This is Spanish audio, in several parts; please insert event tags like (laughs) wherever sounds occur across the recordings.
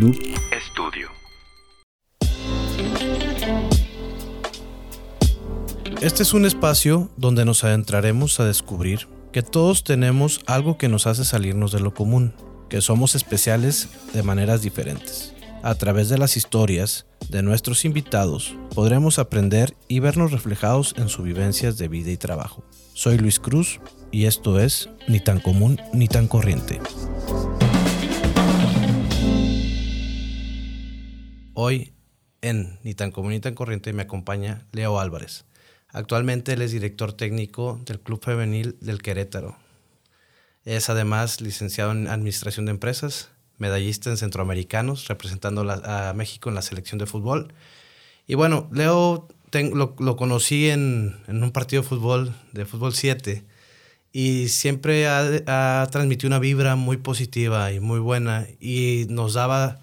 Noob Estudio. Este es un espacio donde nos adentraremos a descubrir que todos tenemos algo que nos hace salirnos de lo común, que somos especiales de maneras diferentes. A través de las historias de nuestros invitados podremos aprender y vernos reflejados en sus vivencias de vida y trabajo. Soy Luis Cruz y esto es Ni tan común ni tan corriente. Hoy en Ni tan común ni tan corriente me acompaña Leo Álvarez. Actualmente él es director técnico del Club Femenil del Querétaro. Es además licenciado en Administración de Empresas, medallista en Centroamericanos, representando a México en la selección de fútbol. Y bueno, Leo lo, conocí en, un partido de fútbol, de fútbol 7, y siempre ha, transmitido una vibra muy positiva y muy buena, y nos daba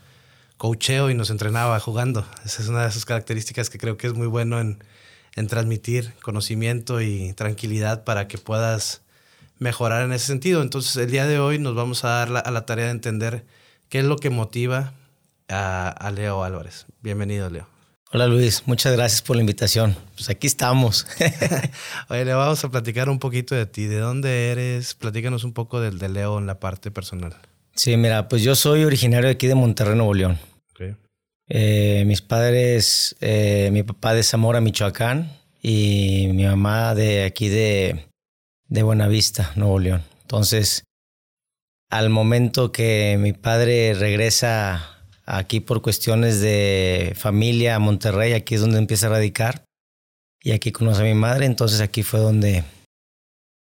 coacheo y nos entrenaba jugando. Esa es una de esas características que creo que es muy bueno en, en transmitir conocimiento y tranquilidad para que puedas mejorar en ese sentido. Entonces, el día de hoy nos vamos a dar a la tarea de entender qué es lo que motiva a, Leo Álvarez. Bienvenido, Leo. Hola Luis, muchas gracias por la invitación. Pues aquí estamos. (laughs) (laughs) Oye, le vamos a platicar un poquito de ti. ¿De dónde eres? Platícanos un poco del de Leo en la parte personal. Sí, mira, pues yo soy originario de aquí de Monterrey, Nuevo León. Eh, mis padres, eh, mi papá de Zamora, Michoacán, y mi mamá de aquí de, de Buenavista, Nuevo León. Entonces, al momento que mi padre regresa aquí por cuestiones de familia a Monterrey, aquí es donde empieza a radicar, y aquí conoce a mi madre, entonces aquí fue donde,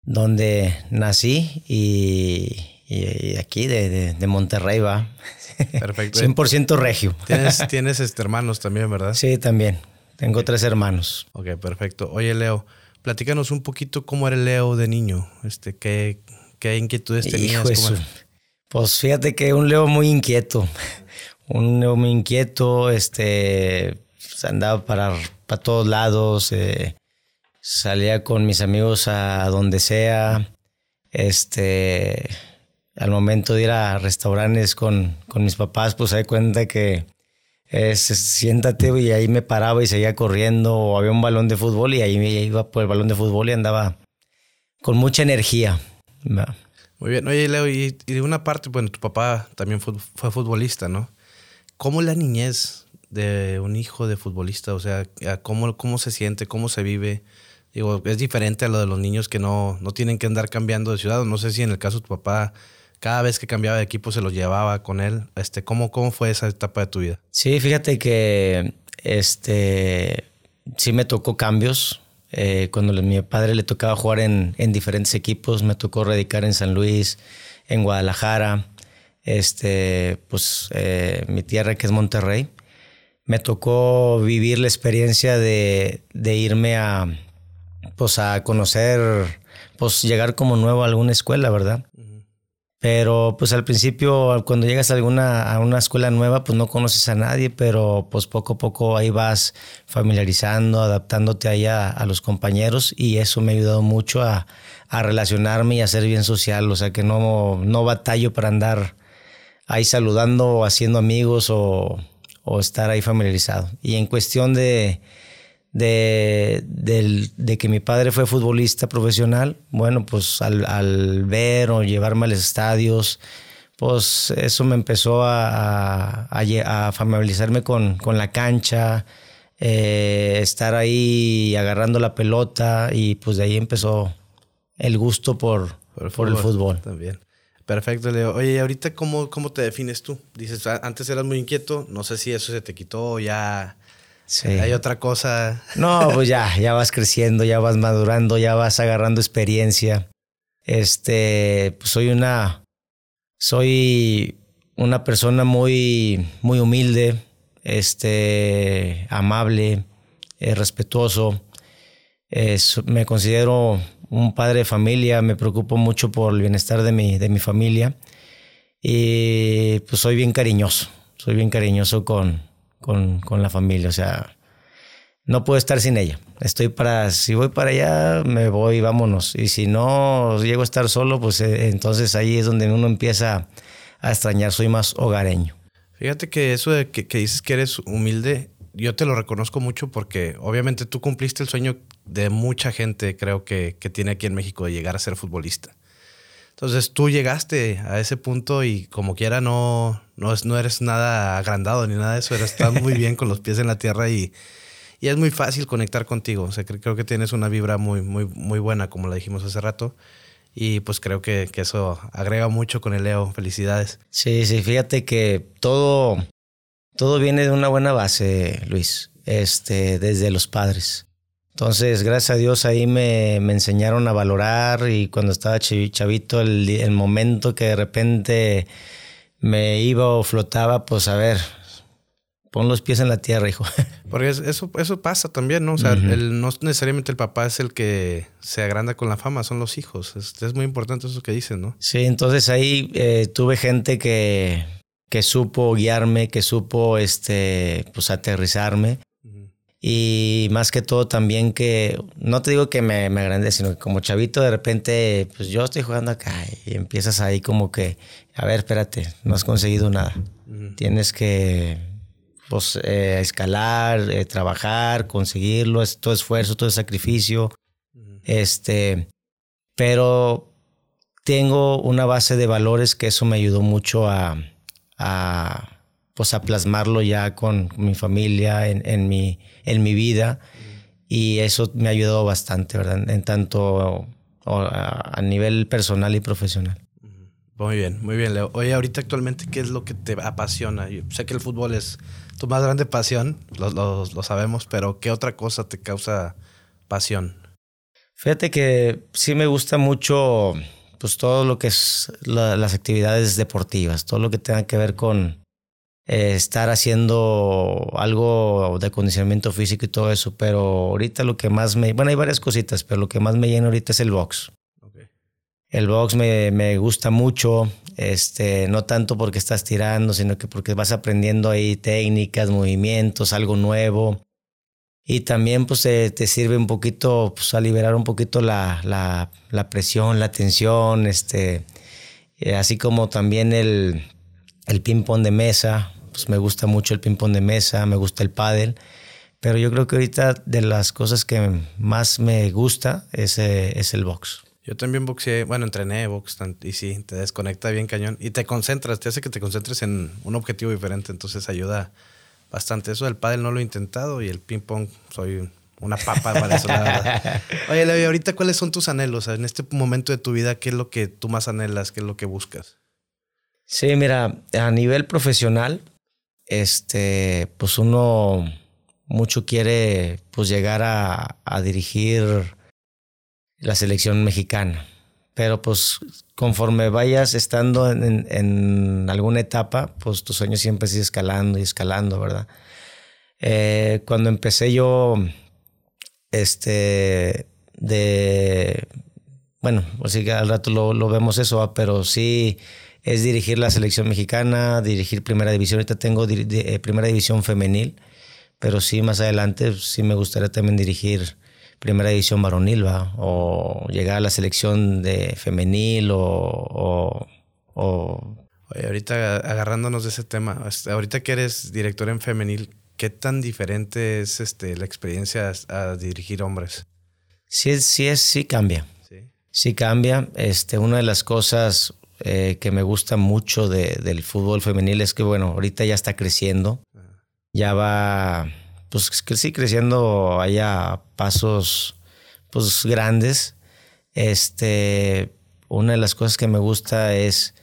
donde nací y, aquí de, de Monterrey va. Perfecto. 100% regio. Tienes, (laughs) tienes este, hermanos también, ¿verdad? Sí, también. Tengo tres hermanos. Ok, perfecto. Oye, Leo, platícanos un poquito cómo era el Leo de niño. Este, ¿qué, qué inquietudes tenías? pues fíjate que un Leo muy inquieto. (laughs) Un Leo muy inquieto, este, pues, andaba para, para todos lados, eh, salía con mis amigos a donde sea, este, al momento de ir a restaurantes con, con mis papás, pues se cuenta que es, siéntate y ahí me paraba y seguía corriendo o había un balón de fútbol y ahí me iba por el balón de fútbol y andaba con mucha energía. Muy bien, oye Leo, y, de una parte, bueno, tu papá también fue, fue futbolista, ¿no? ¿Cómo la niñez de un hijo de futbolista? O sea, ¿cómo, cómo se siente, cómo se vive? Digo, es diferente a lo de los niños que no, no tienen que andar cambiando de ciudad. No sé si en el caso de tu papá cada vez que cambiaba de equipo se lo llevaba con él. Este, ¿cómo, ¿Cómo fue esa etapa de tu vida? Sí, fíjate que este, sí me tocó cambios. Eh, cuando a mi padre le tocaba jugar en, en, diferentes equipos, me tocó radicar en San Luis, en Guadalajara, este, pues eh, mi tierra que es Monterrey. Me tocó vivir la experiencia de, de irme a, pues a conocer, pues llegar como nuevo a alguna escuela, ¿verdad? Pero pues al principio, cuando llegas a alguna a una escuela nueva, pues no conoces a nadie, pero pues poco a poco ahí vas familiarizando, adaptándote ahí a, los compañeros y eso me ha ayudado mucho a, a, relacionarme y a ser bien social, o sea que no, no batallo para andar ahí saludando o haciendo amigos o, o estar ahí familiarizado. Y en cuestión de, de, que mi padre fue futbolista profesional, bueno, pues al, ver o llevarme a los estadios, pues eso me empezó a, a, familiarizarme con, la cancha, eh, estar ahí agarrando la pelota y pues de ahí empezó el gusto por, por, el, fútbol, También. Perfecto, Leo. Oye, ahorita cómo, cómo te defines tú? Dices, antes eras muy inquieto, no sé si eso se te quitó ya Sí. Hay otra cosa. No, (laughs) pues ya, ya vas creciendo, ya vas madurando, ya vas agarrando experiencia. Este, pues soy una, soy una persona muy, muy humilde, este, amable, eh, respetuoso. me considero un padre de familia, me preocupo mucho por el bienestar de mi, de mi familia y pues soy bien cariñoso, soy bien cariñoso con, con, la familia. O sea, no puedo estar sin ella. Estoy para, si voy para allá, me voy, vámonos. Y si no llego a estar solo, pues eh, entonces ahí es donde uno empieza a extrañar. Soy más hogareño. Fíjate que eso de que, que dices que eres humilde, yo te lo reconozco mucho porque obviamente tú cumpliste el sueño de mucha gente, creo que, que tiene aquí en México, de llegar a ser futbolista. Entonces tú llegaste a ese punto y como quiera no, no, no eres nada agrandado ni nada de eso, eres, estás muy bien (laughs) con los pies en la tierra y, y es muy fácil conectar contigo. O sea, creo que tienes una vibra muy, muy, muy buena, como la dijimos hace rato. Y pues creo que, que eso agrega mucho con el Leo. Felicidades. Sí, sí, fíjate que todo, todo viene de una buena base, Luis, este, desde los padres. Entonces, gracias a Dios ahí me, me enseñaron a valorar y cuando estaba chavito, el, el, momento que de repente me iba o flotaba, pues a ver, pon los pies en la tierra, hijo. (laughs) Porque eso, eso pasa también, ¿no? O sea, el, no necesariamente el papá es el que se agranda con la fama, son los hijos. Es, es muy importante eso que dicen, ¿no? Sí, entonces ahí eh, tuve gente que, que supo guiarme, que supo este, pues aterrizarme. Y más que todo también que, no te digo que me, me sino que como chavito de repente, pues yo estoy jugando acá y empiezas ahí como que, a ver, espérate, no has conseguido nada. Tienes que pues, eh, escalar, eh, trabajar, conseguirlo, es todo esfuerzo, todo sacrificio. Este, pero tengo una base de valores que eso me ayudó mucho a, a pues a plasmarlo ya con mi familia, en, en mi, en mi vida. Y eso me ha ayudado bastante, ¿verdad? En tanto a, nivel personal y profesional. Muy bien, muy bien, Leo. Oye, ahorita actualmente, ¿qué es lo que te apasiona? Yo sé que el fútbol es tu más grande pasión, lo, lo, lo sabemos, pero ¿qué otra cosa te causa pasión? Fíjate que sí me gusta mucho pues todo lo que es la, las actividades deportivas, todo lo que tenga que ver con, eh, estar haciendo algo de acondicionamiento físico y todo eso, pero ahorita lo que más me... Bueno, hay varias cositas, pero lo que más me llena ahorita es el box. Okay. El box me, me, gusta mucho, este, no tanto porque estás tirando, sino que porque vas aprendiendo ahí técnicas, movimientos, algo nuevo. Y también pues te, te sirve un poquito pues, a liberar un poquito la, la, la presión, la tensión, este, eh, así como también el, el ping-pong de mesa, pues me gusta mucho el ping-pong de mesa, me gusta el pádel, pero yo creo que ahorita de las cosas que más me gusta es, eh, es el box. Yo también boxeé, bueno, entrené box y sí, te desconecta bien cañón y te concentras, te hace que te concentres en un objetivo diferente, entonces ayuda bastante. Eso del pádel no lo he intentado y el ping pong soy una papa para eso, la verdad. (laughs) Oye, Levi, ahorita cuáles son tus anhelos? En este momento de tu vida, ¿qué es lo que tú más anhelas? ¿Qué es lo que buscas? Sí, mira, a nivel profesional, este, pues uno mucho quiere pues llegar a, a dirigir la selección mexicana. Pero pues conforme vayas estando en, en, alguna etapa, pues tu sueño siempre sigue escalando y escalando, ¿verdad? Eh, cuando empecé yo, este, de, bueno, así que al rato lo, lo vemos eso, pero sí es dirigir la selección mexicana, dirigir primera división. Ahorita tengo eh, primera división femenil, pero sí más adelante sí me gustaría también dirigir primera división varonil, ¿va? o llegar a la selección de femenil o, o, o... Oye, ahorita agarrándonos de ese tema, ahorita que eres director en femenil, ¿qué tan diferente es este, la experiencia a, dirigir hombres? Sí, sí, es, sí cambia. Sí, sí cambia. Este, una de las cosas, eh, que me gusta mucho de, del fútbol femenil es que, bueno, ahorita ya está creciendo. Ya va, pues sí, creciendo allá pasos pues grandes. Este, una de las cosas que me gusta es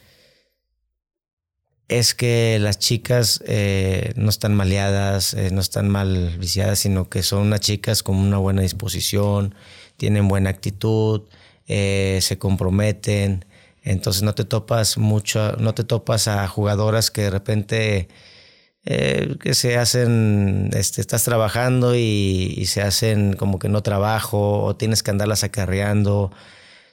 es que las chicas eh, no están maleadas, eh, no están mal viciadas, sino que son unas chicas con una buena disposición, tienen buena actitud, se comprometen, entonces no te topas mucho, no te topas a jugadoras que de repente eh, que se hacen, este, estás trabajando y, se hacen como que no trabajo o tienes que andarlas acarreando,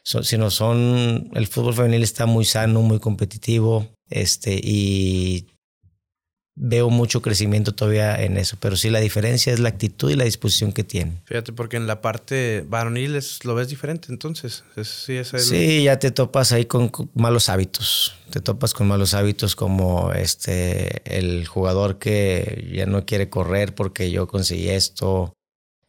sino son, el fútbol femenil está muy sano, muy competitivo, este, y veo mucho crecimiento todavía en eso. Pero sí, la diferencia es la actitud y la disposición que tiene. Fíjate, porque en la parte varonil lo ves diferente, entonces. sí, sí, ya te topas ahí con malos hábitos. Te topas con malos hábitos como este el jugador que ya no quiere correr porque yo conseguí esto.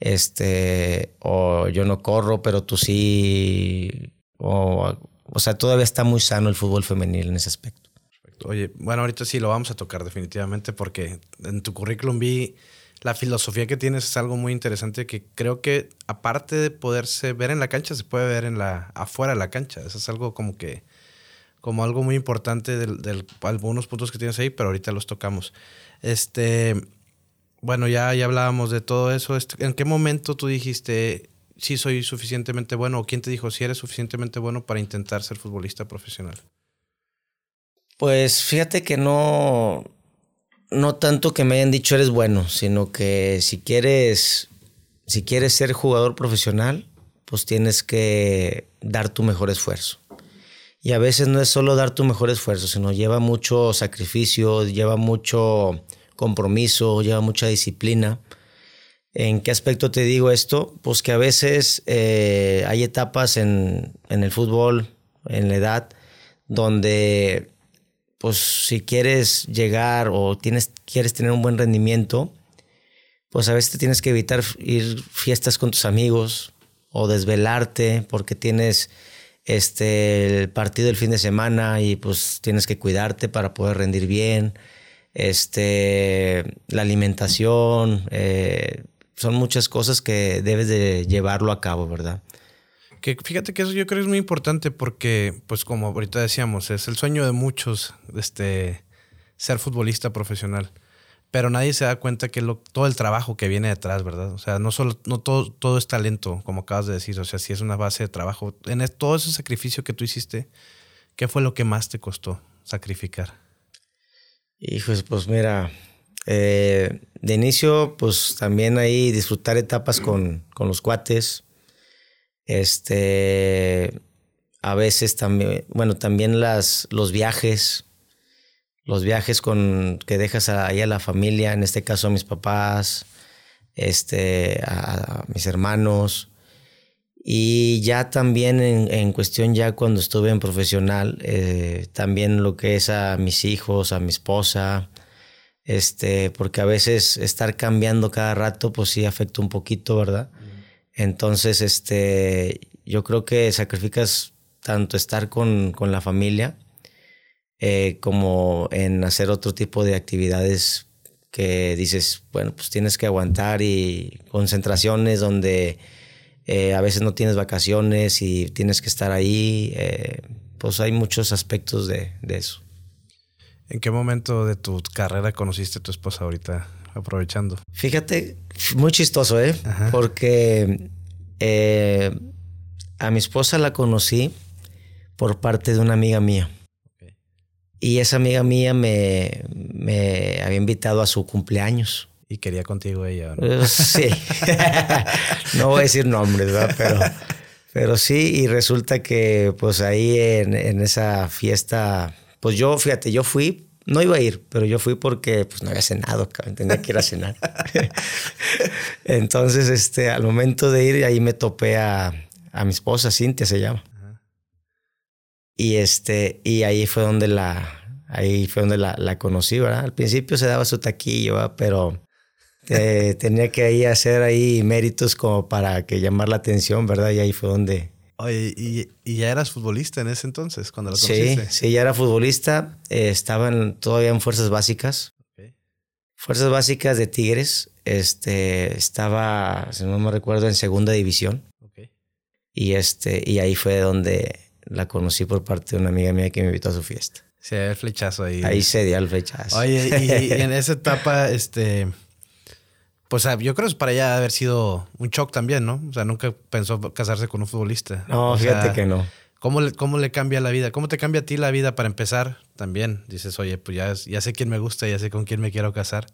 Este, o yo no corro, pero tú sí. O, o sea, todavía está muy sano el fútbol femenil en ese aspecto. Oye, bueno, ahorita sí lo vamos a tocar definitivamente porque en tu currículum vi la filosofía que tienes es algo muy interesante que creo que aparte de poderse ver en la cancha, se puede ver en la afuera de la cancha. Eso es algo como que como algo muy importante de algunos puntos que tienes ahí, pero ahorita los tocamos. Este, bueno, ya, ya hablábamos de todo eso. Este, ¿En qué momento tú dijiste, sí soy suficientemente bueno? ¿O quién te dijo, si eres suficientemente bueno para intentar ser futbolista profesional? Pues fíjate que no, no tanto que me hayan dicho eres bueno, sino que si quieres, si quieres ser jugador profesional, pues tienes que dar tu mejor esfuerzo. Y a veces no es solo dar tu mejor esfuerzo, sino lleva mucho sacrificio, lleva mucho compromiso, lleva mucha disciplina. ¿En qué aspecto te digo esto? Pues que a veces eh, hay etapas en, en el fútbol, en la edad, donde pues si quieres llegar o tienes, quieres tener un buen rendimiento, pues a veces tienes que evitar ir fiestas con tus amigos o desvelarte porque tienes este el partido el fin de semana y pues tienes que cuidarte para poder rendir bien. Este, la alimentación, eh, son muchas cosas que debes de llevarlo a cabo, ¿verdad? Que fíjate que eso yo creo es muy importante porque, pues como ahorita decíamos, es el sueño de muchos este, ser futbolista profesional. Pero nadie se da cuenta que lo, todo el trabajo que viene detrás, ¿verdad? O sea, no solo, no todo, todo es talento, como acabas de decir. O sea, si es una base de trabajo. En todo ese sacrificio que tú hiciste, ¿qué fue lo que más te costó sacrificar? Hijos, pues mira, eh, de inicio, pues también ahí disfrutar etapas con, con los cuates, este, a veces también, bueno, también las, los viajes, los viajes con, que dejas ahí a la familia, en este caso a mis papás, este, a, mis hermanos. Y ya también en, cuestión, ya cuando estuve en profesional, eh, también lo que es a mis hijos, a mi esposa, este, porque a veces estar cambiando cada rato, pues sí afecta un poquito, ¿verdad? Entonces, este, yo creo que sacrificas tanto estar con, la familia eh, como en hacer otro tipo de actividades que dices, bueno, pues tienes que aguantar y concentraciones donde eh, a veces no tienes vacaciones y tienes que estar ahí. Eh, pues hay muchos aspectos de, de, eso. ¿En qué momento de tu carrera conociste a tu esposa ahorita? Aprovechando. Fíjate, muy chistoso, ¿eh? Porque eh, a mi esposa la conocí por parte de una amiga mía. Y esa amiga mía me, me había invitado a su cumpleaños. Y quería contigo ella. ¿no? Eh, sí. (laughs) no voy a decir nombres, ¿verdad? Pero, pero sí, y resulta que pues ahí en, en esa fiesta, pues yo, fíjate, yo fui no iba a ir, pero yo fui porque pues no había cenado, tenía que ir a cenar. (laughs) Entonces, este, al momento de ir, ahí me topé a, a mi esposa, Cintia se llama. Y este, y ahí fue donde la, ahí fue donde la, la conocí, ¿verdad? Al principio se daba su taquillo, pero eh, (laughs) tenía que ahí hacer ahí méritos como para que llamar la atención, ¿verdad? Y ahí fue donde, Oye, ¿y, ya eras futbolista en ese entonces, cuando lo conociste? Sí, sí, ya era futbolista. Eh, estaban todavía en fuerzas básicas. Fuerzas básicas de Tigres. Este, estaba, si no me recuerdo, en segunda división. Y, este, y ahí fue donde la conocí por parte de una amiga mía que me invitó a su fiesta. Se dio el flechazo ahí. Ahí se dio el flechazo. Oye, y en (laughs) esa etapa, este pues ah, yo creo que para ella haber sido un shock también, ¿no? O sea, nunca pensó casarse con un futbolista. No, fíjate que no. ¿cómo le, ¿Cómo le cambia la vida? ¿Cómo te cambia a ti la vida para empezar también? Dices, oye, pues ya, ya sé quién me gusta, ya sé con quién me quiero casar.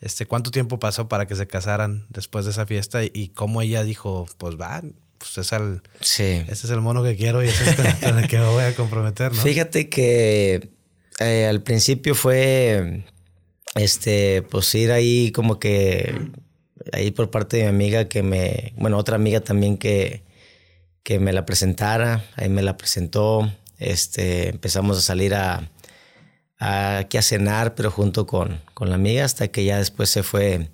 Este, ¿Cuánto tiempo pasó para que se casaran después de esa fiesta? Y, cómo ella dijo, pues va, pues es el, sí. ese es el mono que quiero y ese es con el que me voy a comprometer, ¿no? Fíjate que eh, al principio fue este, pues ir ahí como que, ahí por parte de mi amiga que me, bueno, otra amiga también que, que me la presentara, ahí me la presentó, este, empezamos a salir a, a, a cenar, pero junto con, con la amiga, hasta que ya después se fue,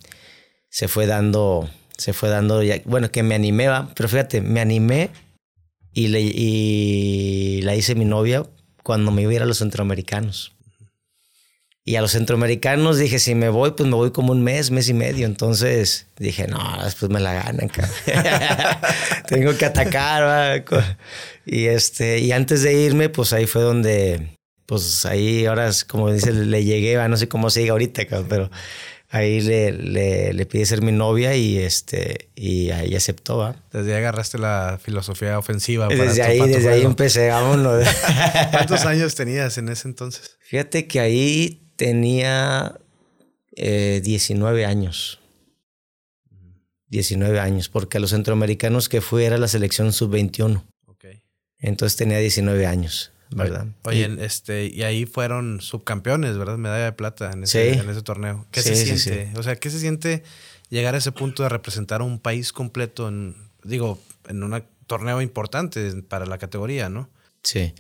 se fue dando, se fue dando, ya, bueno, que me animé, pero fíjate, me animé y, le, y la hice mi novia cuando me iba a los centroamericanos. Y a los centroamericanos dije, si me voy, pues me voy como un mes, mes y medio. Entonces dije, no, después me la ganan, (laughs) Tengo que atacar. Y, este, y antes de irme, pues ahí fue donde, pues ahí ahora, como dice, le llegué, no sé cómo sigue ahorita, pero ahí le, le, le pide ser mi novia y este y ahí aceptó. Desde ahí agarraste la filosofía ofensiva. Desde ahí, desde ahí empecé, vámonos. (laughs) ¿Cuántos años tenías en ese entonces? Fíjate que ahí tenía 19 eh, años. 19 años, porque a los centroamericanos que fui era la selección sub-21. Okay. Entonces tenía 19 años, ¿verdad? Oye, y, este, y ahí fueron subcampeones, ¿verdad? Medalla de plata en ese, en ese torneo. ¿Qué se siente? O sea, ¿qué se siente llegar a ese punto de representar a un país completo en, digo, en un torneo importante para la categoría, ¿no? Sí.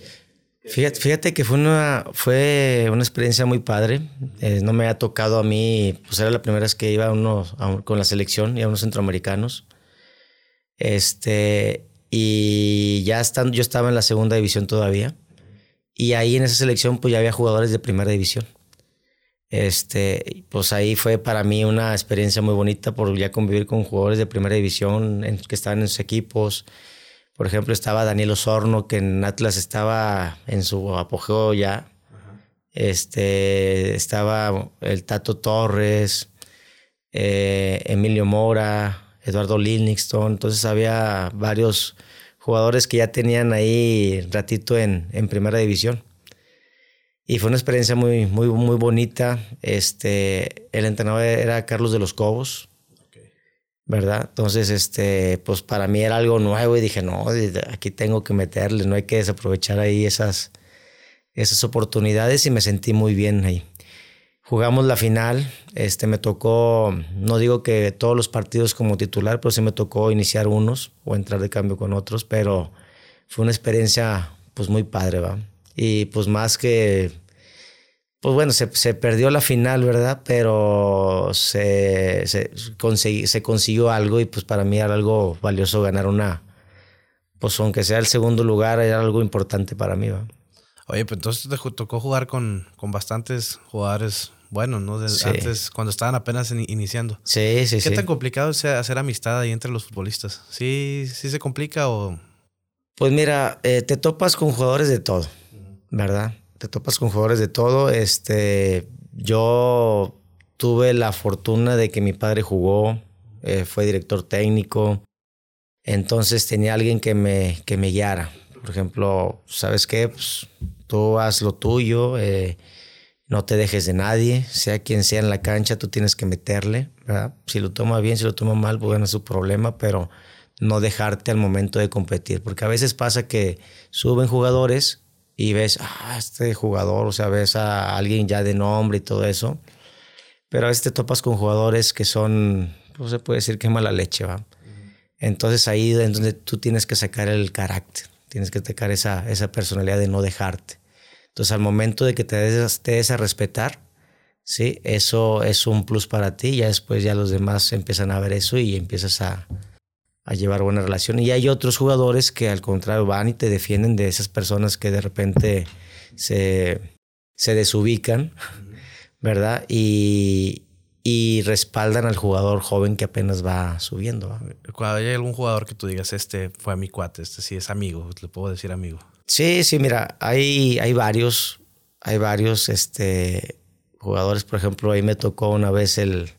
Fíjate, que fue una, fue una experiencia muy padre. Eh, no me ha tocado a mí, pues era la primera vez que iba uno, con la selección y a unos centroamericanos. Este, y ya estando, yo estaba en la segunda división todavía. Y ahí en esa selección, pues ya había jugadores de primera división. Este, pues ahí fue para mí una experiencia muy bonita por ya convivir con jugadores de primera división que estaban en sus equipos por ejemplo, estaba Daniel Osorno, que en Atlas estaba en su apogeo ya. Este, estaba el Tato Torres, eh, Emilio Mora, Eduardo Lilningston. Entonces había varios jugadores que ya tenían ahí ratito en, en primera división. Y fue una experiencia muy, muy, muy bonita. Este, el entrenador era Carlos de los Cobos. ¿Verdad? Entonces, este, pues para mí era algo nuevo y dije, no, aquí tengo que meterle, no hay que desaprovechar ahí esas, esas oportunidades y me sentí muy bien ahí. Jugamos la final, este, me tocó, no digo que todos los partidos como titular, pero sí me tocó iniciar unos o entrar de cambio con otros, pero fue una experiencia pues muy padre, ¿va? Y pues más que pues bueno, se, se, perdió la final, ¿verdad? Pero se, se, se consiguió algo y pues para mí era algo valioso ganar una, pues aunque sea el segundo lugar, era algo importante para mí, ¿verdad? Oye, pues entonces te tocó jugar con, con bastantes jugadores buenos, ¿no? Antes, cuando estaban apenas iniciando. Sí, sí, ¿Qué sí. ¿Qué tan complicado es hacer amistad ahí entre los futbolistas? ¿Sí, sí se complica o...? Pues mira, eh, te topas con jugadores de todo, ¿verdad? Te topas con jugadores de todo. Este, yo tuve la fortuna de que mi padre jugó, eh, fue director técnico, entonces tenía alguien que me, que me guiara. Por ejemplo, ¿sabes qué? Pues, tú haz lo tuyo, eh, no te dejes de nadie, sea quien sea en la cancha, tú tienes que meterle. Si lo toma bien, si lo toma mal, pues bueno, es su problema, pero no dejarte al momento de competir, porque a veces pasa que suben jugadores y ves, ah, este jugador, o sea, ves a alguien ya de nombre y todo eso. Pero a veces te topas con jugadores que son, pues se puede decir que mala leche, ¿va? Entonces ahí es donde tú tienes que sacar el carácter, tienes que sacar esa, esa personalidad de no dejarte. Entonces al momento de que te des, te des a respetar, ¿sí? Eso es un plus para ti, ya después ya los demás empiezan a ver eso y empiezas a, a llevar buena relación. Y hay otros jugadores que al contrario van y te defienden de esas personas que de repente se, se desubican, ¿verdad? Y, y respaldan al jugador joven que apenas va subiendo. Cuando hay algún jugador que tú digas, este fue a mi cuate, este sí es amigo, le puedo decir amigo. Sí, sí, mira, hay, hay varios, hay varios este, jugadores, por ejemplo, ahí me tocó una vez el,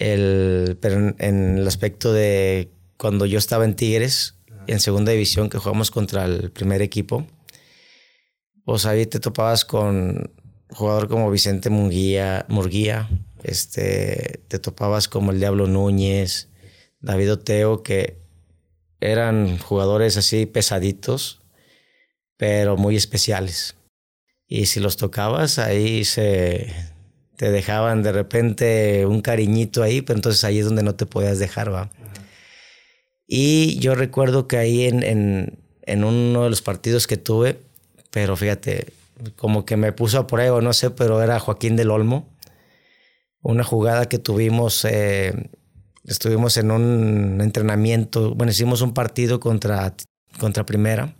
el, pero en, el aspecto de cuando yo estaba en Tigres, en segunda división, que jugamos contra el primer equipo, pues ahí te topabas con jugador como Vicente Murguía, Murguía este, te topabas como el Diablo Núñez, David Oteo, que eran jugadores así pesaditos, pero muy especiales. Y si los tocabas, ahí se te dejaban de repente un cariñito ahí, pero entonces ahí es donde no te podías dejar, ¿va? Y yo recuerdo que ahí en, en, en, uno de los partidos que tuve, pero fíjate, como que me puso a prueba, no sé, pero era Joaquín del Olmo. Una jugada que tuvimos, eh, estuvimos en un entrenamiento, bueno, hicimos un partido contra, contra Primera.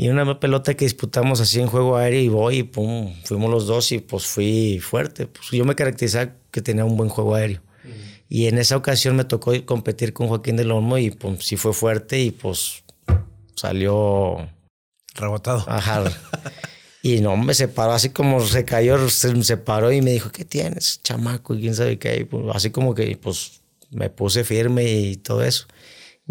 Y una pelota que disputamos así en juego aéreo y voy y pum, fuimos los dos y pues fui fuerte. Pues yo me caracterizaba que tenía un buen juego aéreo. Y en esa ocasión me tocó competir con Joaquín del Olmo y pues sí fue fuerte y pues salió... Rebotado. Ajá. (laughs) y no, me separó así como se cayó, se separó y me dijo, ¿qué tienes, chamaco? Y quién sabe qué. Pues, así como que pues me puse firme y todo eso.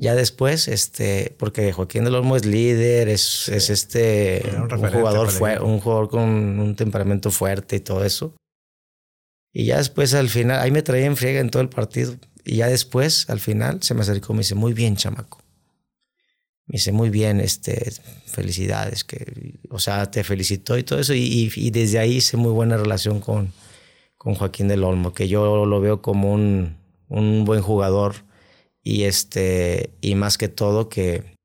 Ya después, este, porque Joaquín del Olmo es líder, es, es este un, jugador fue, un jugador con un temperamento fuerte y todo eso. Y ya después al final, ahí me traía en friega en todo el partido. Y ya después, al final, se me acercó y me dice, muy bien, chamaco. Me dice, muy bien, este, felicidades, que, o sea, te felicitó y todo eso. Y, y, desde ahí hice muy buena relación con, con Joaquín del Olmo, que yo lo veo como un, un buen jugador. Y este, y más que todo que,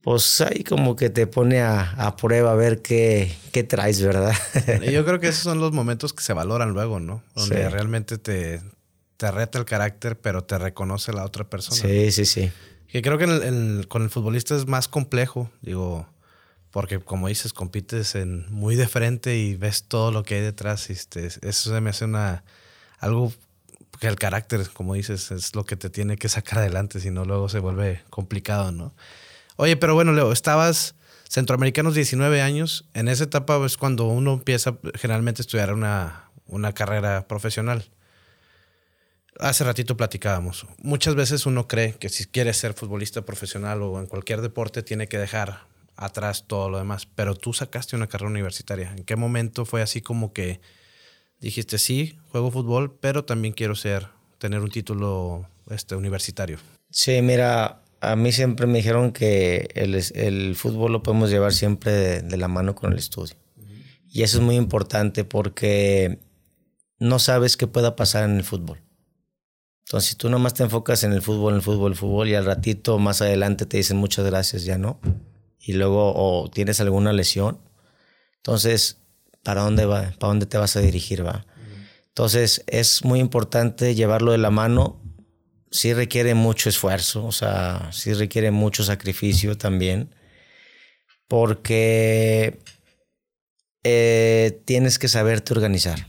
pues ahí como que te pone a, prueba a ver qué, qué, traes, ¿verdad? Yo creo que esos son los momentos que se valoran luego, ¿no? Donde realmente te, te reta el carácter, pero te reconoce la otra persona. Sí, sí, sí. Que creo que con el futbolista es más complejo, digo, porque como dices, compites en muy de frente y ves todo lo que hay detrás. Y este, eso se me hace una algo que el carácter, como dices, es lo que te tiene que sacar adelante, si no luego se vuelve complicado, ¿no? Oye, pero bueno, Leo, estabas centroamericanos 19 años. En esa etapa es cuando uno empieza generalmente a estudiar una, una carrera profesional. Hace ratito platicábamos. Muchas veces uno cree que si quiere ser futbolista profesional o en cualquier deporte tiene que dejar atrás todo lo demás. Pero tú sacaste una carrera universitaria. ¿En qué momento fue así como que dijiste sí, juego fútbol, pero también quiero ser, tener un título este, universitario? Sí, mira, a mí siempre me dijeron que el, el fútbol lo podemos llevar siempre de, la mano con el estudio. Y eso es muy importante porque no sabes qué pueda pasar en el fútbol. Entonces, si tú nomás te enfocas en el fútbol, en el fútbol, el fútbol, y al ratito más adelante te dicen muchas gracias, ya no. Y luego, o tienes alguna lesión. Entonces, ¿para dónde va? ¿Para dónde te vas a dirigir? Va? Entonces, es muy importante llevarlo de la mano sí requiere mucho esfuerzo, o sea, sí requiere mucho sacrificio también, porque eh, tienes que saberte organizar.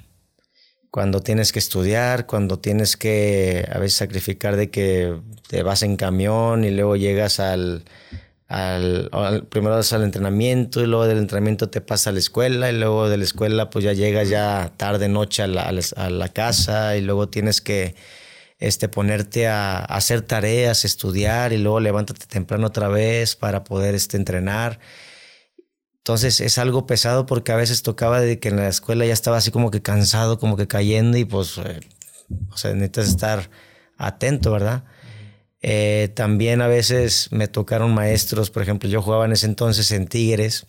Cuando tienes que estudiar, cuando tienes que a veces sacrificar de que te vas en camión y luego llegas al, al, primero vas al entrenamiento y luego del entrenamiento te pasa a la escuela y luego de la escuela pues ya llegas ya tarde noche a la casa y luego tienes que este, ponerte a, hacer tareas, estudiar y luego levántate temprano otra vez para poder este, entrenar. Entonces es algo pesado porque a veces tocaba de que en la escuela ya estaba así como que cansado, como que cayendo y pues, eh, o sea, necesitas estar atento, ¿verdad? Eh, también a veces me tocaron maestros, por ejemplo, yo jugaba en ese entonces en Tigres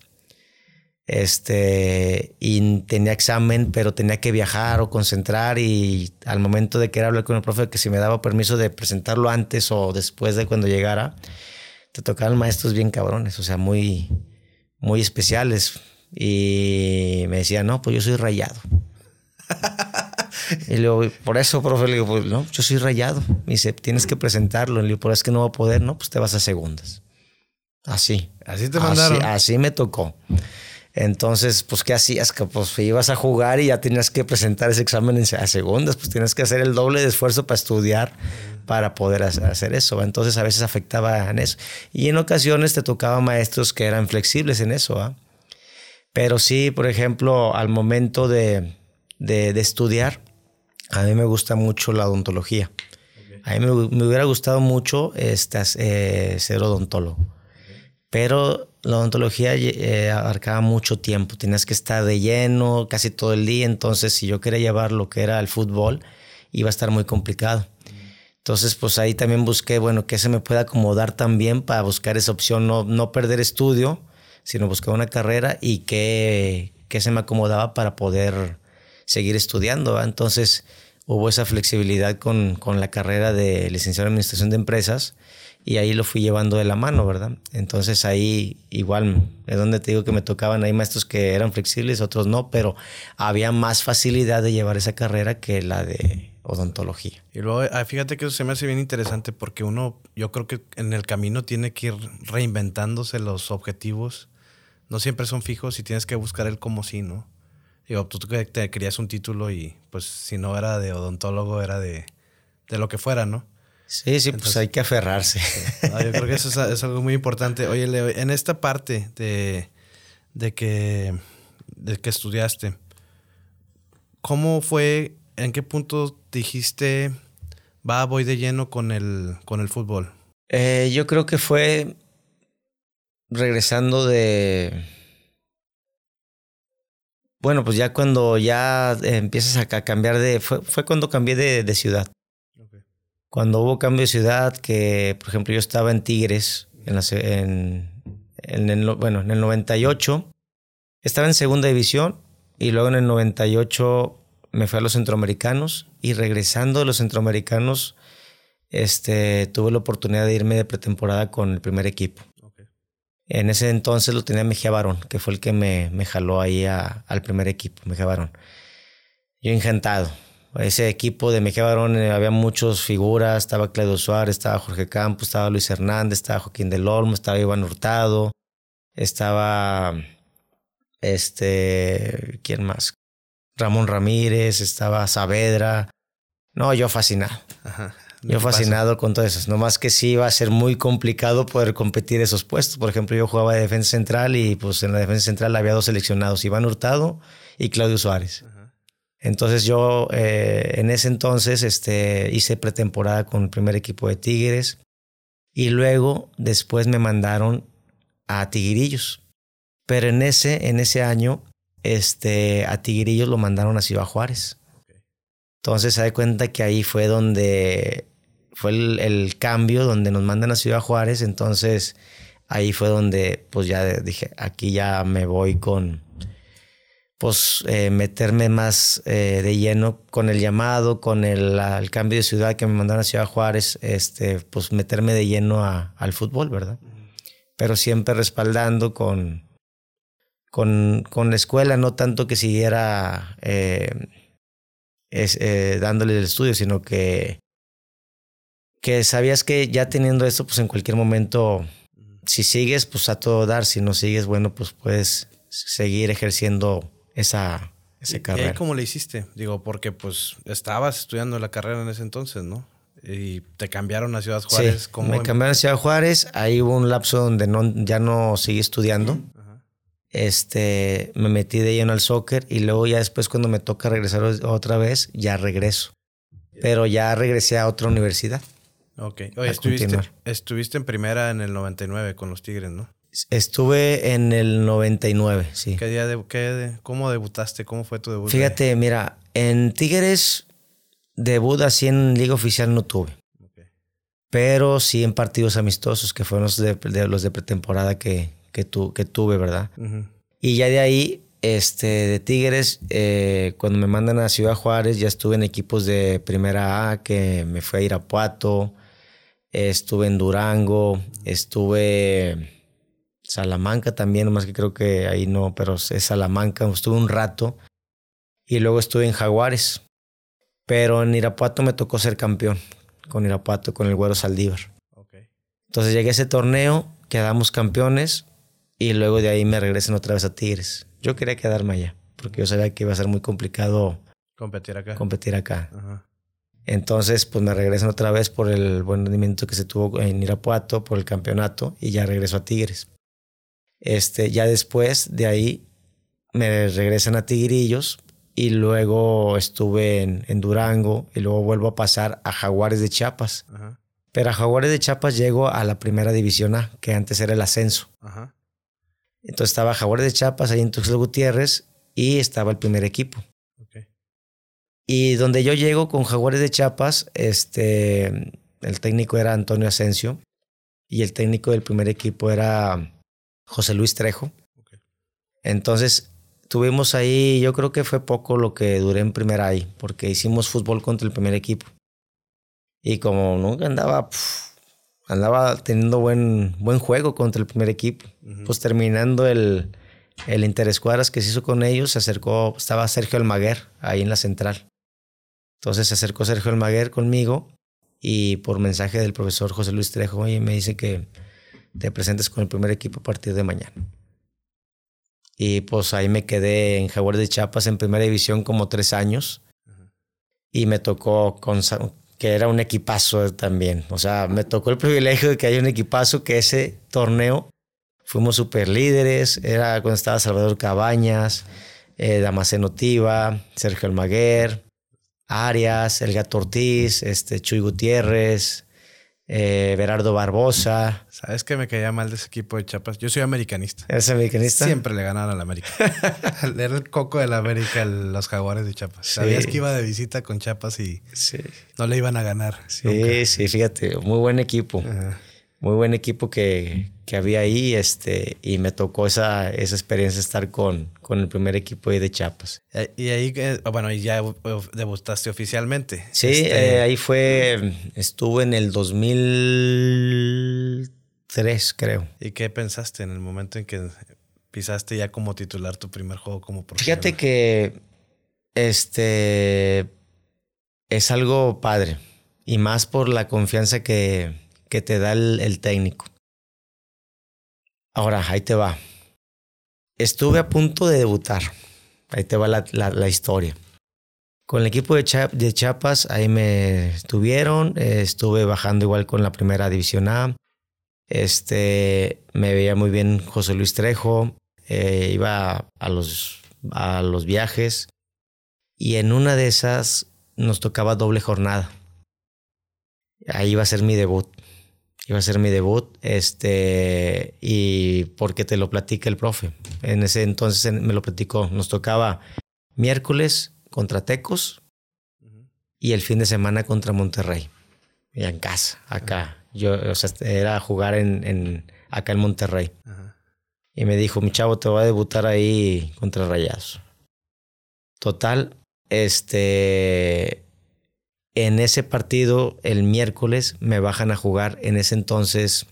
este, y tenía examen, pero tenía que viajar o concentrar y al momento de querer hablar con el profe, que si me daba permiso de presentarlo antes o después de cuando llegara, te tocaban maestros bien cabrones, o sea, muy, muy especiales. Y me decía, no, pues yo soy rayado. (laughs) y luego, por eso, profe, le digo, pues no, yo soy rayado. Me dice, tienes que presentarlo. Le digo, por eso es que no va a poder, no, pues te vas a segundas. Así. Así te mandaron. así me tocó. Entonces, pues, ¿qué hacías? Que pues ibas a jugar y ya tenías que presentar ese examen a segundas, pues tienes que hacer el doble de esfuerzo para estudiar para poder hacer eso. Entonces, a veces afectaba en eso. Y en ocasiones te tocaba maestros que eran flexibles en eso. ¿ah? Pero sí, por ejemplo, al momento de, de, estudiar, a mí me gusta mucho la odontología. A mí me, hubiera gustado mucho este, eh, ser odontólogo. Pero la odontología eh, abarcaba mucho tiempo, tenías que estar de lleno casi todo el día, entonces si yo quería llevar lo que era el fútbol, iba a estar muy complicado. Entonces, pues ahí también busqué, bueno, que se me pueda acomodar también para buscar esa opción, no, no perder estudio, sino buscar una carrera y que, que se me acomodaba para poder seguir estudiando. Entonces hubo esa flexibilidad con, con, la carrera de licenciado en Administración de Empresas y ahí lo fui llevando de la mano, ¿verdad? Entonces ahí igual es donde te digo que me tocaban, hay maestros que eran flexibles, otros no, pero había más facilidad de llevar esa carrera que la de odontología. Y luego, ah, fíjate que eso se me hace bien interesante porque uno, yo creo que en el camino tiene que ir reinventándose los objetivos. No siempre son fijos y tienes que buscar el como sí, ¿no? Digo, tú te querías un título y pues si no era de odontólogo, era de, de lo que fuera, ¿no? Sí, sí, pues hay que aferrarse. (laughs) yo creo que eso es, algo muy importante. Oye, Leo, en esta parte de, de, que, de que estudiaste, ¿cómo fue, en qué punto dijiste, va, voy de lleno con el, con el fútbol? Eh, yo creo que fue regresando de... Bueno, pues ya cuando ya empiezas a, cambiar de... Fue, fue cuando cambié de, de ciudad. Cuando hubo cambio de ciudad, que por ejemplo yo estaba en Tigres, en, la, en, en el, bueno, en el 98, estaba en segunda división y luego en el 98 me fui a los centroamericanos y regresando de los centroamericanos este, tuve la oportunidad de irme de pretemporada con el primer equipo. En ese entonces lo tenía Mejía Barón, que fue el que me, jaló ahí al primer equipo, Mejía Barón. Yo encantado, ese equipo de Mejía Barón eh, había muchas figuras, estaba Claudio Suárez, estaba Jorge Campos, estaba Luis Hernández, estaba Joaquín del Olmo, estaba Iván Hurtado, estaba este, ¿quién más? Ramón Ramírez, estaba Saavedra. No, yo fascinado. Yo fascinado con todo eso. No más que sí iba a ser muy complicado poder competir esos puestos. Por ejemplo, yo jugaba de defensa central y pues en la defensa central había dos seleccionados, Iván Hurtado y Claudio Suárez. Entonces yo eh, en ese entonces este, hice pretemporada con el primer equipo de Tigres y luego después me mandaron a Tigrillos. Pero en ese, en ese año este, a Tigrillos lo mandaron a Ciudad Juárez. Entonces se da cuenta que ahí fue donde fue el, cambio, donde nos mandan a Ciudad Juárez. Entonces ahí fue donde pues ya dije, aquí ya me voy con pues eh, meterme más eh, de lleno con el llamado, con el, cambio de ciudad que me mandaron a Ciudad Juárez, este, pues meterme de lleno al fútbol, ¿verdad? Pero siempre respaldando con, con, con, la escuela, no tanto que siguiera eh, es, dándole el estudio, sino que, que sabías que ya teniendo esto, pues en cualquier momento, si sigues, pues a todo dar, si no sigues, bueno, pues puedes seguir ejerciendo esa, esa carrera. ¿Cómo le hiciste? Digo, porque pues estabas estudiando la carrera en ese entonces, ¿no? Y te cambiaron a Ciudad Juárez. Sí, me cambiaron a Ciudad Juárez. Ahí hubo un lapso donde no, ya no seguí estudiando. Este, me metí de lleno al soccer y luego ya después cuando me toca regresar otra vez, ya regreso. Pero ya regresé a otra universidad. Ok. Oye, estuviste, estuviste en primera en el 99 con los Tigres, ¿no? Estuve en el 99, sí. ¿Qué día de, qué, ¿Cómo debutaste? ¿Cómo fue tu debut? Fíjate, mira, en Tigres debut así en liga oficial no tuve. Pero sí en partidos amistosos, que fueron los de, los de pretemporada que, que, que tuve, ¿verdad? Y ya de ahí, este, de Tigres, eh, cuando me mandan a Ciudad Juárez, ya estuve en equipos de primera A, que me fue a Irapuato, estuve en Durango, estuve Salamanca también, más que creo que ahí no, pero es Salamanca. Estuve un rato y luego estuve en Jaguares. Pero en Irapuato me tocó ser campeón con Irapuato, con el Güero Saldívar. Entonces llegué a ese torneo, quedamos campeones y luego de ahí me regresan otra vez a Tigres. Yo quería quedarme allá porque yo sabía que iba a ser muy complicado competir acá. Competir acá. Entonces, pues me regresan otra vez por el buen rendimiento que se tuvo en Irapuato, por el campeonato, y ya regreso a Tigres. Este, ya después de ahí me regresan a Tigrillos y luego estuve en, Durango y luego vuelvo a pasar a Jaguares de Chiapas. Pero a Jaguares de Chiapas llego a la primera división A, que antes era el ascenso. Entonces estaba Jaguares de Chiapas ahí en Tuxtla Gutiérrez y estaba el primer equipo. Y donde yo llego con Jaguares de Chiapas, este, el técnico era Antonio Asensio y el técnico del primer equipo era José Luis Trejo. Entonces, tuvimos ahí, yo creo que fue poco lo que duré en primera ahí, porque hicimos fútbol contra el primer equipo. Y como nunca andaba, andaba teniendo buen, buen juego contra el primer equipo. Pues terminando el, el interescuadras que se hizo con ellos, se acercó, estaba Sergio Almaguer ahí en la central. Entonces se acercó Sergio Almaguer conmigo y por mensaje del profesor José Luis Trejo y me dice que te presentes con el primer equipo a partir de mañana. Y pues ahí me quedé en Jaguar de Chiapas en primera división como tres años. Y me tocó con, que era un equipazo también. O sea, me tocó el privilegio de que haya un equipazo que ese torneo fuimos super líderes. Era cuando estaba Salvador Cabañas, eh, Damasceno Tiva, Sergio Almaguer, Arias, El Gato Ortiz, este, Chuy Gutiérrez, eh, Berardo Barbosa. ¿Sabes que me caía mal de ese equipo de Chiapas? Yo soy americanista. ¿Eres americanista? Siempre le ganaron al América. (laughs) Era el coco de la América los jaguares de Chiapas. Sabías que iba de visita con Chiapas y no le iban a ganar. Sí, sí, fíjate, muy buen equipo muy buen equipo que, que, había ahí este, y me tocó esa, esa experiencia estar con, con el primer equipo ahí de Chiapas. Eh, y ahí, eh, bueno, y ya debutaste oficialmente. Sí, este, eh, ahí fue, estuve en el 2003, creo. ¿Y qué pensaste en el momento en que pisaste ya como titular tu primer juego como profesional? Fíjate que este es algo padre y más por la confianza que que te da el, técnico. Ahora, ahí te va. Estuve a punto de debutar. Ahí te va la, la, historia. Con el equipo de, de Chiapas, ahí me estuvieron. estuve bajando igual con la primera división A. Este, me veía muy bien José Luis Trejo. Eh, iba a los, a los viajes. Y en una de esas nos tocaba doble jornada. Ahí iba a ser mi debut iba a ser mi debut, este, y porque te lo platica el profe. En ese entonces me lo platicó. Nos tocaba miércoles contra Tecos y el fin de semana contra Monterrey. Y en casa, acá. Yo, o sea, era jugar en, en acá en Monterrey. Y me dijo, mi chavo, te voy a debutar ahí contra Rayados. Total, este, en ese partido, el miércoles, me bajan a jugar. En ese entonces,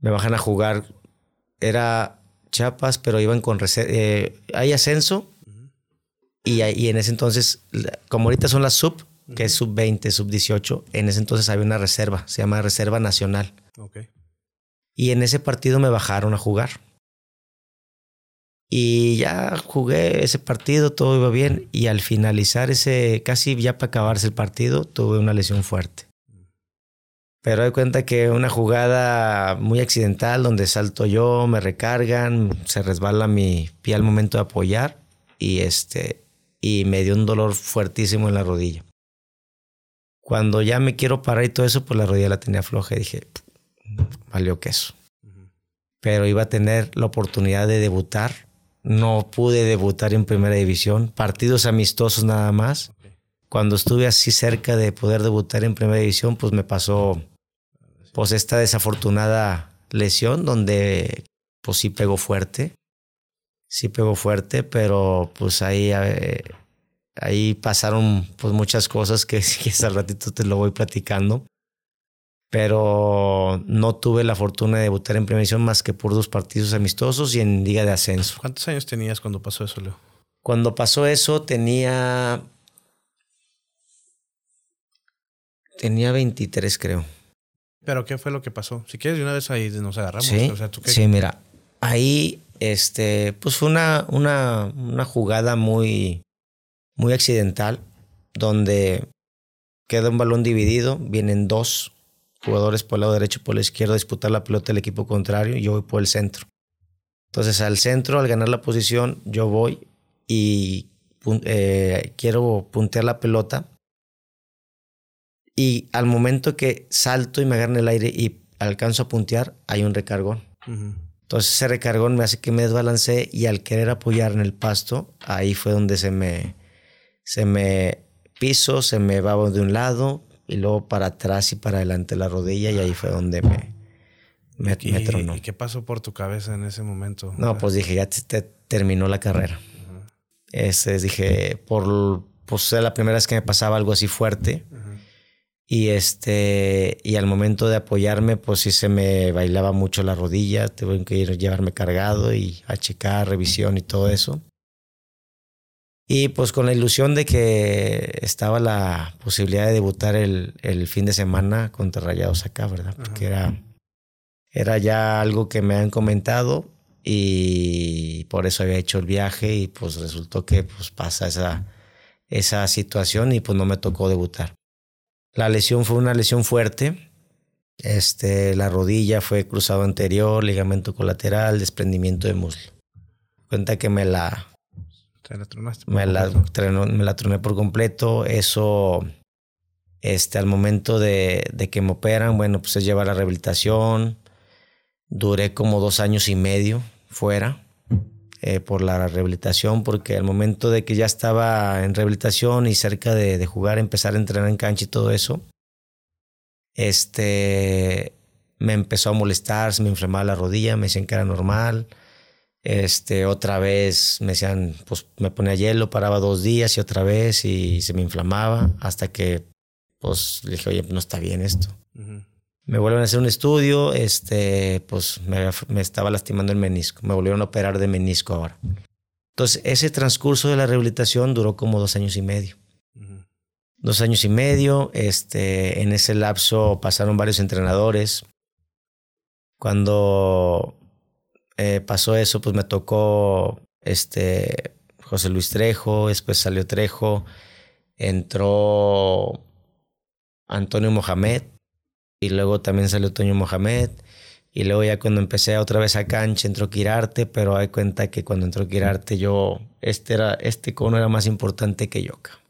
me bajan a jugar. Era Chiapas, pero iban con eh, hay ascenso. y, y, en ese entonces, como ahorita son las sub, que es sub 20, sub 18, en ese entonces había una reserva, se llama Reserva Nacional. Y en ese partido me bajaron a jugar. Y ya jugué ese partido, todo iba bien. Y al finalizar ese, casi ya para acabarse el partido, tuve una lesión fuerte. Pero doy cuenta que una jugada muy accidental donde salto yo, me recargan, se resbala mi pie al momento de apoyar y este y me dio un dolor fuertísimo en la rodilla. Cuando ya me quiero parar y todo eso, pues la rodilla la tenía floja y dije, valió queso. Pero iba a tener la oportunidad de debutar no pude debutar en primera división, partidos amistosos nada más. Cuando estuve así cerca de poder debutar en primera división, pues me pasó pues esta desafortunada lesión donde pues sí pegó fuerte. Sí pegó fuerte, pero pues ahí eh, ahí pasaron pues muchas cosas que, (laughs) que al ratito te lo voy platicando pero no tuve la fortuna de debutar en primera división más que por dos partidos amistosos y en liga de ascenso. ¿Cuántos años tenías cuando pasó eso, Leo? Cuando pasó eso tenía tenía 23 creo. ¿Pero qué fue lo que pasó? Si quieres de una vez ahí nos agarramos. Sí, sí mira, ahí este, pues fue una, una, una jugada muy, muy accidental donde queda un balón dividido, vienen dos jugadores por el lado derecho y por el izquierdo a disputar la pelota del equipo contrario y yo voy por el centro. Entonces al centro, al ganar la posición, yo voy y eh, quiero puntear la pelota. Y al momento que salto y me agarro en el aire y alcanzo a puntear, hay un recargón. Entonces ese recargón me hace que me desbalance y al querer apoyar en el pasto, ahí fue donde se me, se me piso, se me va de un lado, y luego para atrás y para adelante la rodilla y ahí fue donde me, me, ¿Y, tronó. ¿Y qué pasó por tu cabeza en ese momento? No, pues dije, ya te, terminó la carrera. Este, dije, por pues era la primera vez que me pasaba algo así fuerte. Y este, y al momento de apoyarme, pues sí se me bailaba mucho la rodilla, tuve que ir a llevarme cargado y a checar, revisión y todo eso. Y pues con la ilusión de que estaba la posibilidad de debutar el, el fin de semana contra Rayados acá, ¿verdad? Porque era, era ya algo que me han comentado y por eso había hecho el viaje y pues resultó que pues pasa esa, esa situación y pues no me tocó debutar. La lesión fue una lesión fuerte. Este, la rodilla fue cruzado anterior, ligamento colateral, desprendimiento de muslo. Cuenta que me la, me, la me la troné por completo. Eso, este, al momento de, de, que me operan, bueno, pues es llevar la rehabilitación. Duré como dos años y medio fuera eh, por la rehabilitación, porque al momento de que ya estaba en rehabilitación y cerca de, de, jugar, empezar a entrenar en cancha y todo eso, este, me empezó a molestar, se me inflamaba la rodilla, me decían que era normal. Este, otra vez me decían, pues me ponía hielo, paraba dos días y otra vez y se me inflamaba hasta que, pues le dije, oye, no está bien esto me vuelven a hacer un estudio, este, pues me, estaba lastimando el menisco, me volvieron a operar de menisco ahora. Entonces, ese transcurso de la rehabilitación duró como dos años y medio. Dos años y medio, este, en ese lapso pasaron varios entrenadores. Cuando eh, pasó eso, pues me tocó este, José Luis Trejo, después salió Trejo, entró Antonio Mohamed, y luego también salió Toño Mohamed. Y luego ya cuando empecé otra vez a cancha entró Quirarte, pero hay cuenta que cuando entró Quirarte yo, este, era, este cono era más importante que Yoka.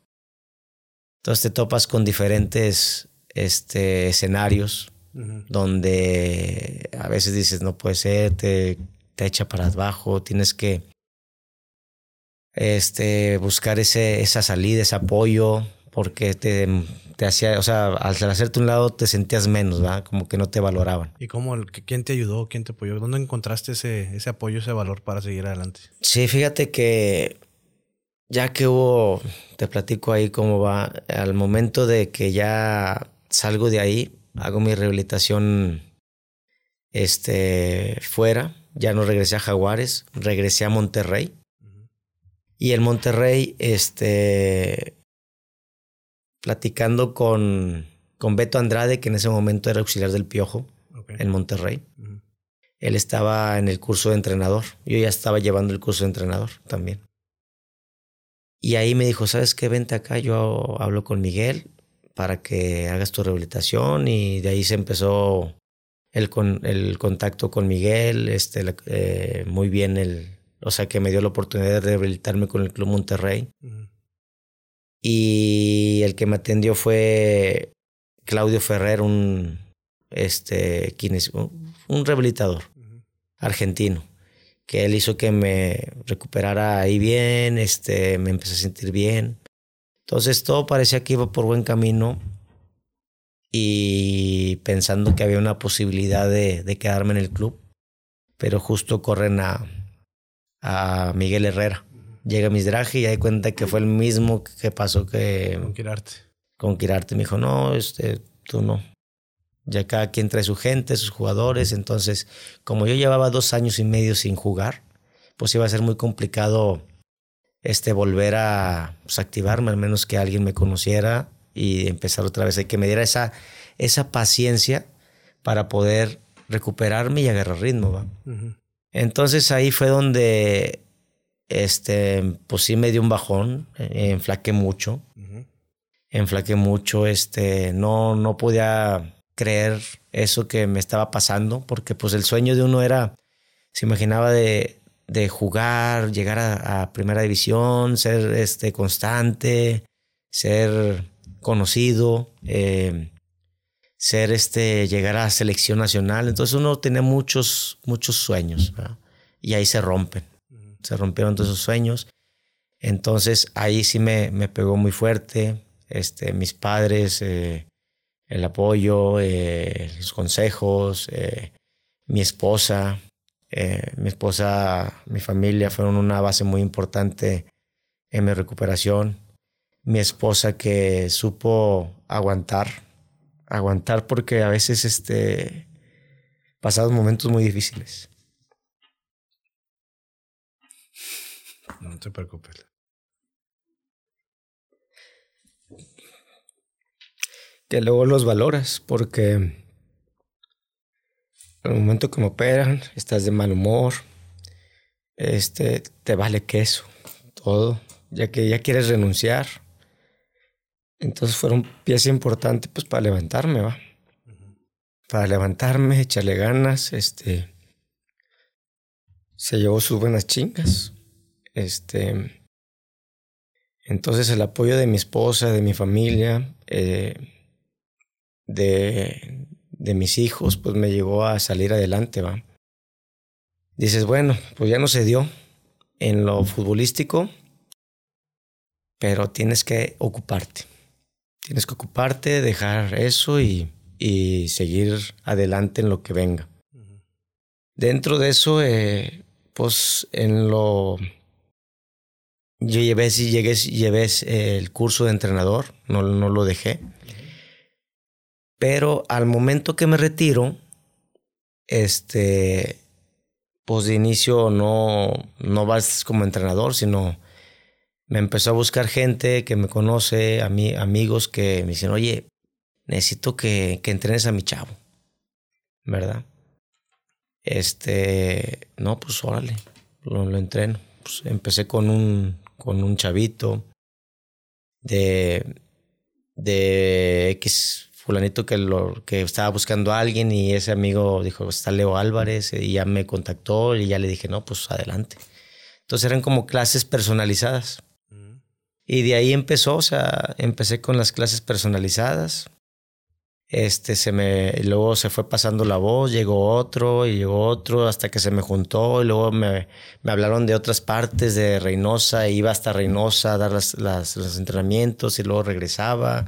Entonces te topas con diferentes este, escenarios donde a veces dices no puede ser, te, te echa para abajo, tienes que este, buscar ese, esa salida, ese apoyo, porque te te hacía, o sea, al hacerte un lado te sentías menos, ¿verdad? Como que no te valoraban. ¿Y cómo, quién te ayudó, quién te apoyó? ¿Dónde encontraste ese, ese apoyo, ese valor para seguir adelante? Sí, fíjate que ya que hubo, te platico ahí cómo va, al momento de que ya salgo de ahí, hago mi rehabilitación este, fuera, ya no regresé a Jaguares, regresé a Monterrey. Y en Monterrey, este, platicando con, con Beto Andrade, que en ese momento era auxiliar del Piojo en Monterrey. Él estaba en el curso de entrenador. Yo ya estaba llevando el curso de entrenador también. Y ahí me dijo, ¿sabes qué? Vente acá, yo hablo con Miguel para que hagas tu rehabilitación y de ahí se empezó el, con, el contacto con Miguel, este, eh, muy bien, el, o sea que me dio la oportunidad de rehabilitarme con el Club Monterrey. Y el que me atendió fue Claudio Ferrer, un, este, un rehabilitador argentino, que él hizo que me recuperara ahí bien, este, me empecé a sentir bien. Entonces todo parecía que iba por buen camino y pensando que había una posibilidad de, de quedarme en el club, pero justo corren a, a Miguel Herrera llega Misdraji y hay cuenta que fue el mismo que pasó que... Con Quirarte. Con Quirarte. Me dijo, no, este, tú no. Ya cada quien trae su gente, sus jugadores. Entonces, como yo llevaba dos años y medio sin jugar, pues iba a ser muy complicado este, volver a pues, activarme, al menos que alguien me conociera y empezar otra vez. Hay que me diera esa, esa paciencia para poder recuperarme y agarrar ritmo. ¿va? Entonces ahí fue donde este, pues sí me dio un bajón, eh, enflaqué mucho, enflaqué mucho, este, no, no podía creer eso que me estaba pasando, porque pues el sueño de uno era, se imaginaba de, de jugar, llegar a, primera división, ser este, constante, ser conocido, eh, ser este, llegar a selección nacional. Entonces uno tenía muchos, muchos sueños y ahí se rompen se rompieron todos esos sueños. Entonces ahí sí me, me pegó muy fuerte. Este, mis padres, eh, el apoyo, eh, los consejos, eh, mi esposa, mi esposa, mi familia fueron una base muy importante en mi recuperación. Mi esposa que supo aguantar, aguantar porque a veces este, pasados momentos muy difíciles. No te preocupes. Que luego los valoras porque el momento que me operan, estás de mal humor, este, te vale queso, todo, ya que ya quieres renunciar. Entonces fueron pieza importante pues para levantarme, va. Para levantarme, echarle ganas, este, se llevó sus buenas chingas, este, entonces el apoyo de mi esposa, de mi familia, eh, de, de mis hijos, pues me llegó a salir adelante, va. Dices, bueno, pues ya no se dio en lo futbolístico, pero tienes que ocuparte. Tienes que ocuparte, dejar eso y, y seguir adelante en lo que venga. Dentro de eso, eh, pues en lo... Yo llevé, llegué, llevé el curso de entrenador, no, no lo dejé. Pero al momento que me retiro, este, pues de inicio no, no vas como entrenador, sino me empezó a buscar gente que me conoce, a mí, amigos que me dicen, oye, necesito que, que entrenes a mi chavo, ¿verdad? Este, no, pues órale, lo, lo entreno. Pues empecé con un, con un chavito de, de X fulanito que, lo, que estaba buscando a alguien y ese amigo dijo, está Leo Álvarez y ya me contactó y ya le dije, no, pues adelante. Entonces eran como clases personalizadas. Y de ahí empezó, o sea, empecé con las clases personalizadas. Este se me luego se fue pasando la voz, llegó otro y llegó otro hasta que se me juntó y luego me, me hablaron de otras partes de Reynosa, iba hasta Reynosa a dar las, las, los entrenamientos y luego regresaba.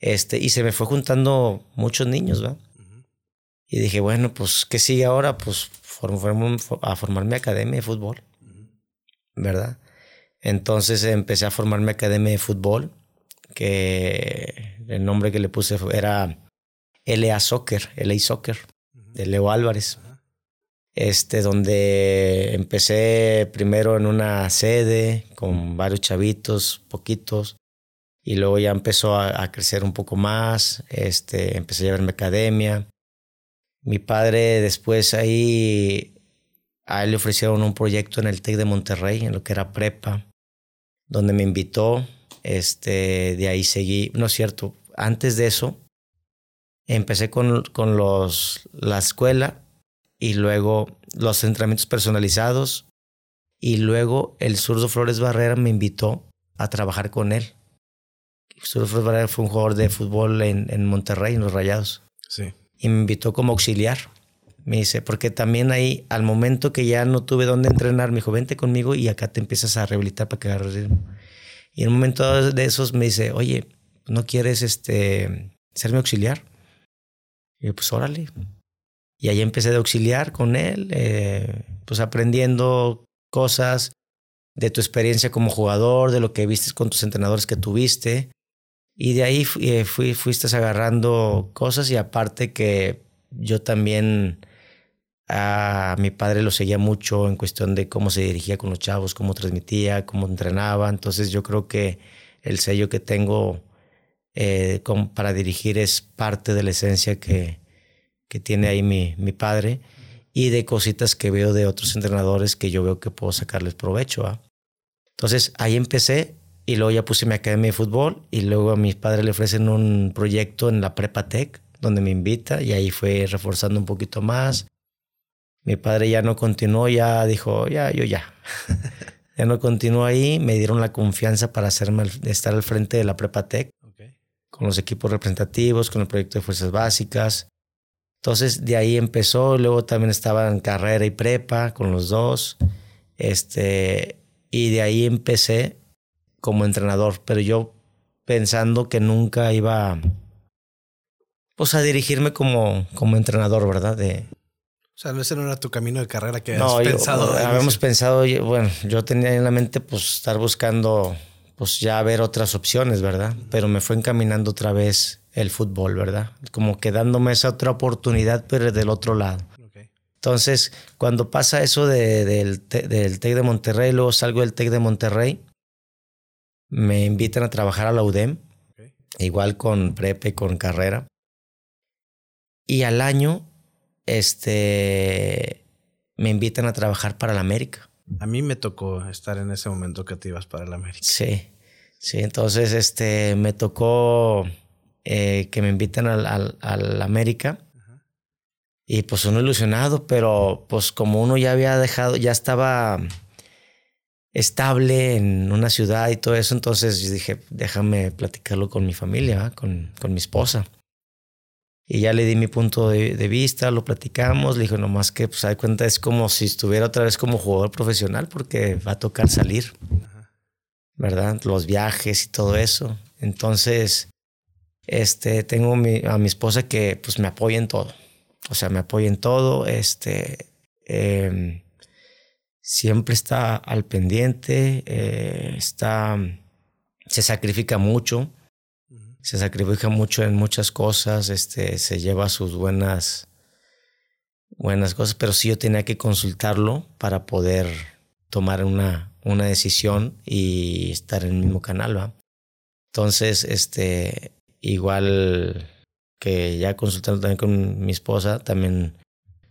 Este, y se me fue juntando muchos niños, ¿verdad? Y dije, bueno, pues, ¿qué sigue ahora? Pues a formar mi academia de fútbol, ¿verdad? Entonces empecé a formar mi academia de fútbol, que el nombre que le puse era LA Soccer, LA Soccer, de Leo Álvarez. Este, donde empecé primero en una sede con varios chavitos, poquitos, y luego ya empezó a, crecer un poco más, este, empecé a llevarme academia. Mi padre después ahí, a él le ofrecieron un proyecto en el TEC de Monterrey, en lo que era prepa, donde me invitó, este, de ahí seguí, no es cierto, antes de eso, empecé con, con los, la escuela y luego los entrenamientos personalizados y luego el zurdo Flores Barrera me invitó a trabajar con él fue un jugador de fútbol en, en Monterrey, en los Rayados. Sí. Y me invitó como auxiliar. Me dice, porque también ahí, al momento que ya no tuve dónde entrenar, me dijo, vente conmigo y acá te empiezas a rehabilitar para que agarres. Y en un momento de esos me dice, oye, ¿no quieres este, ser mi auxiliar? Y yo, pues órale. Y ahí empecé de auxiliar con él, eh, pues aprendiendo cosas de tu experiencia como jugador, de lo que viste con tus entrenadores que tuviste. Y de ahí eh, fui, fuiste agarrando cosas y aparte que yo también a mi padre lo seguía mucho en cuestión de cómo se dirigía con los chavos, cómo transmitía, cómo entrenaba. Entonces yo creo que el sello que tengo eh, para dirigir es parte de la esencia que, que tiene ahí mi, mi padre y de cositas que veo de otros entrenadores que yo veo que puedo sacarles provecho. Entonces ahí empecé y luego ya puse mi academia de fútbol y luego a mis padres le ofrecen un proyecto en la Prepa Tech donde me invita y ahí fue reforzando un poquito más. Mi padre ya no continuó, ya dijo, ya, yo ya. (laughs) ya no continuó ahí, me dieron la confianza para hacerme, estar al frente de la Prepa Tech, con los equipos representativos, con el proyecto de fuerzas básicas. Entonces de ahí empezó, luego también estaba en carrera y prepa con los dos. Este, y de ahí empecé como entrenador, pero yo pensando que nunca iba pues a dirigirme como, como entrenador, ¿verdad? De, O sea, ese no era tu camino de carrera que habías pensado. No, habíamos pensado, bueno, yo tenía en la mente pues estar buscando, pues ya ver otras opciones, ¿verdad? Pero me fue encaminando otra vez el fútbol, ¿verdad? Como que dándome esa otra oportunidad, pero del otro lado. Entonces, cuando pasa eso del, del TEC de Monterrey, luego salgo del TEC de Monterrey, me invitan a trabajar a la UDEM, igual con prepe, con carrera. Y al año, este, me invitan a trabajar para la América. A mí me tocó estar en ese momento que te ibas para la América. Sí, sí, entonces este, me tocó eh, que me invitan al, al, América. Y pues uno ilusionado, pero pues como uno ya había dejado, ya estaba estable en una ciudad y todo eso, entonces yo dije, déjame platicarlo con mi familia, con, con mi esposa. Y ya le di mi punto de, vista, lo platicamos, le dije nomás que, pues, hay cuenta, es como si estuviera otra vez como jugador profesional porque va a tocar salir, ¿verdad? Los viajes y todo eso. Entonces, este, tengo a mi esposa que, pues, me apoya en todo. O sea, me apoya en todo, este, em, siempre está al pendiente, eh, está, se sacrifica mucho se sacrifica mucho en muchas cosas, este, se lleva sus buenas, buenas cosas, pero sí yo tenía que consultarlo para poder tomar una, una decisión y estar en el mismo canal, ¿va? Entonces, este, igual que ya consultando también con mi esposa, también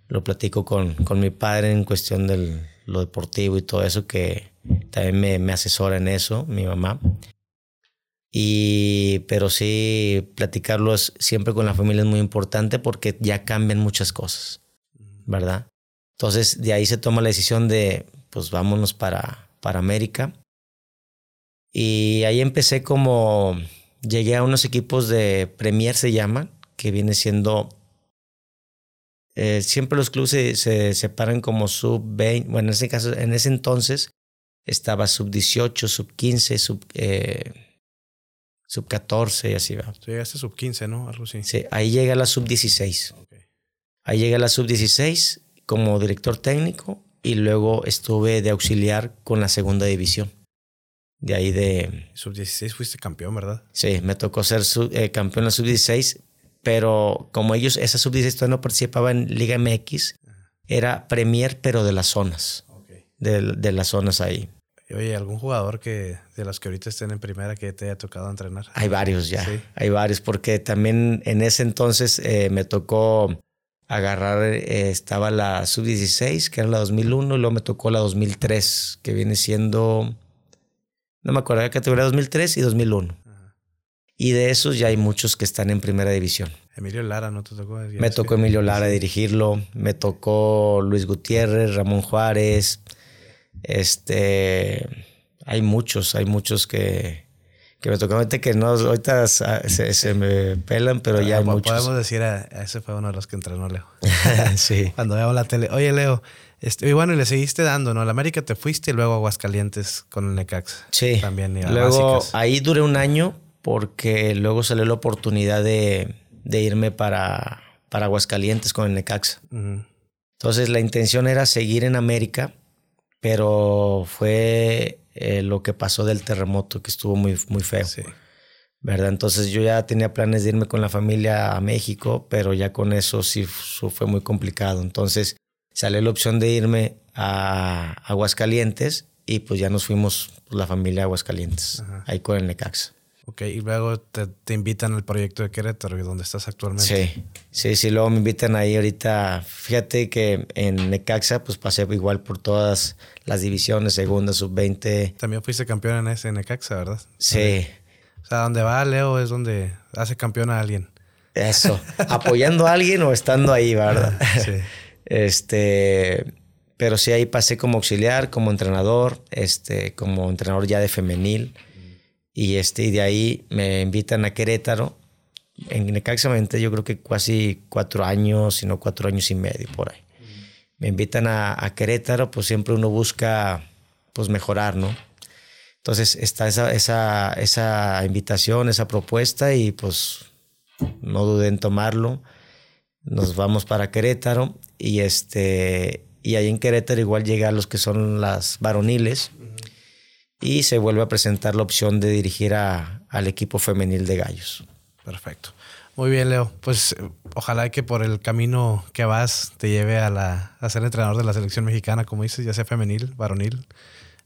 lo platico con, con mi padre en cuestión de lo deportivo y todo eso, que también me, me asesora en eso, mi mamá. Y, pero sí, platicarlo siempre con la familia es muy importante porque ya cambian muchas cosas, ¿verdad? Entonces, de ahí se toma la decisión de, pues vámonos para, para América. Y ahí empecé como, llegué a unos equipos de Premier, se llaman, que viene siendo, eh, siempre los clubes se, se separan como sub 20, bueno, en ese caso, en ese entonces estaba sub 18, sub 15, sub... Eh, sub 14 y así va. llegaste a sub 15, ¿no? Algo así. Sí, ahí llega la sub 16. Ahí llega la sub 16 como director técnico y luego estuve de auxiliar con la segunda división. De ahí de... Sub 16 fuiste campeón, ¿verdad? Sí, me tocó ser eh, campeón en la sub 16, pero como ellos, esa sub 16 todavía no participaba en Liga MX, era Premier, pero de las zonas. De, de las zonas ahí. Oye, ¿algún jugador que de los que ahorita estén en primera que te haya tocado entrenar? Hay varios ya, hay varios, porque también en ese entonces eh, me tocó agarrar, eh, estaba la sub-16, que era la 2001, y luego me tocó la 2003, que viene siendo, no me acuerdo, la categoría 2003 y 2001. Y de esos ya hay muchos que están en primera división. Emilio Lara, ¿no te tocó? Me tocó Emilio Lara dirigirlo, me tocó Luis Gutiérrez, Ramón Juárez, este, hay muchos, hay muchos que, que me tocó que no, ahorita se, se me pelan, pero ya hay muchos. Podemos decir, a, ese fue uno de los que entrenó Leo. (laughs) sí. Cuando veo la tele. Oye, Leo, este, y bueno, y le seguiste dando, ¿no? A la América te fuiste y luego a Aguascalientes con el Necax. Sí. También. luego ahí duré un año porque luego salió la oportunidad de, de irme para, para Aguascalientes con el Necax. Entonces la intención era seguir en América pero fue eh, lo que pasó del terremoto, que estuvo muy, muy feo. ¿Verdad? Entonces yo ya tenía planes de irme con la familia a México, pero ya con eso sí fue muy complicado. Entonces salió la opción de irme a Aguascalientes y pues ya nos fuimos pues, la familia a Aguascalientes, ahí con el Necaxa. Ok, y luego te, te, invitan al proyecto de Querétaro, donde estás actualmente. Sí, sí, sí, luego me invitan ahí ahorita. Fíjate que en Necaxa, pues pasé igual por todas las divisiones, segunda, sub-20. También fuiste campeón en ese Necaxa, ¿verdad? Sí. O sea, donde va Leo es donde hace campeón a alguien. Eso, apoyando a alguien o estando ahí, ¿verdad? sí. (laughs) Este, pero sí ahí pasé como auxiliar, como entrenador, este, como entrenador ya de femenil. Y, este, y de ahí me invitan a Querétaro. En Necaxa yo creo que casi cuatro años, sino cuatro años y medio por ahí. Me invitan a, Querétaro, pues siempre uno busca pues mejorar, ¿no? Entonces está esa, esa, esa invitación, esa propuesta y pues no dudé en tomarlo. nos vamos para Querétaro y este y ahí en Querétaro igual llega a los que son las varoniles y se vuelve a presentar la opción de dirigir al equipo femenil de Gallos. Perfecto. Muy bien, Leo. Pues ojalá que por el camino que vas te lleve a, la, a ser entrenador de la selección mexicana, como dices, ya sea femenil, varonil,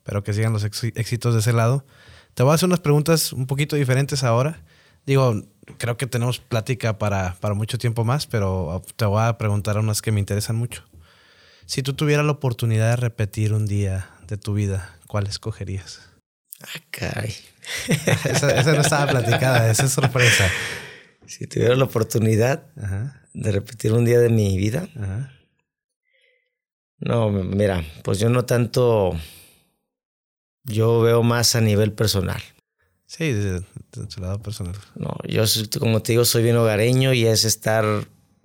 pero que sigan los éxitos de ese lado. Te voy a hacer unas preguntas un poquito diferentes ahora. Digo, creo que tenemos plática para, para mucho tiempo más, pero te voy a preguntar unas que me interesan mucho. Si tú tuvieras la oportunidad de repetir un día de tu vida, ¿cuál escogerías? Ah, caray. (laughs) esa, no estaba platicada, esa es sorpresa. Si tuviera la oportunidad de repetir un día de mi vida. No, mira, pues yo no tanto. Yo veo más a nivel personal. Sí, de, su lado personal. No, yo, como te digo, soy bien hogareño y es estar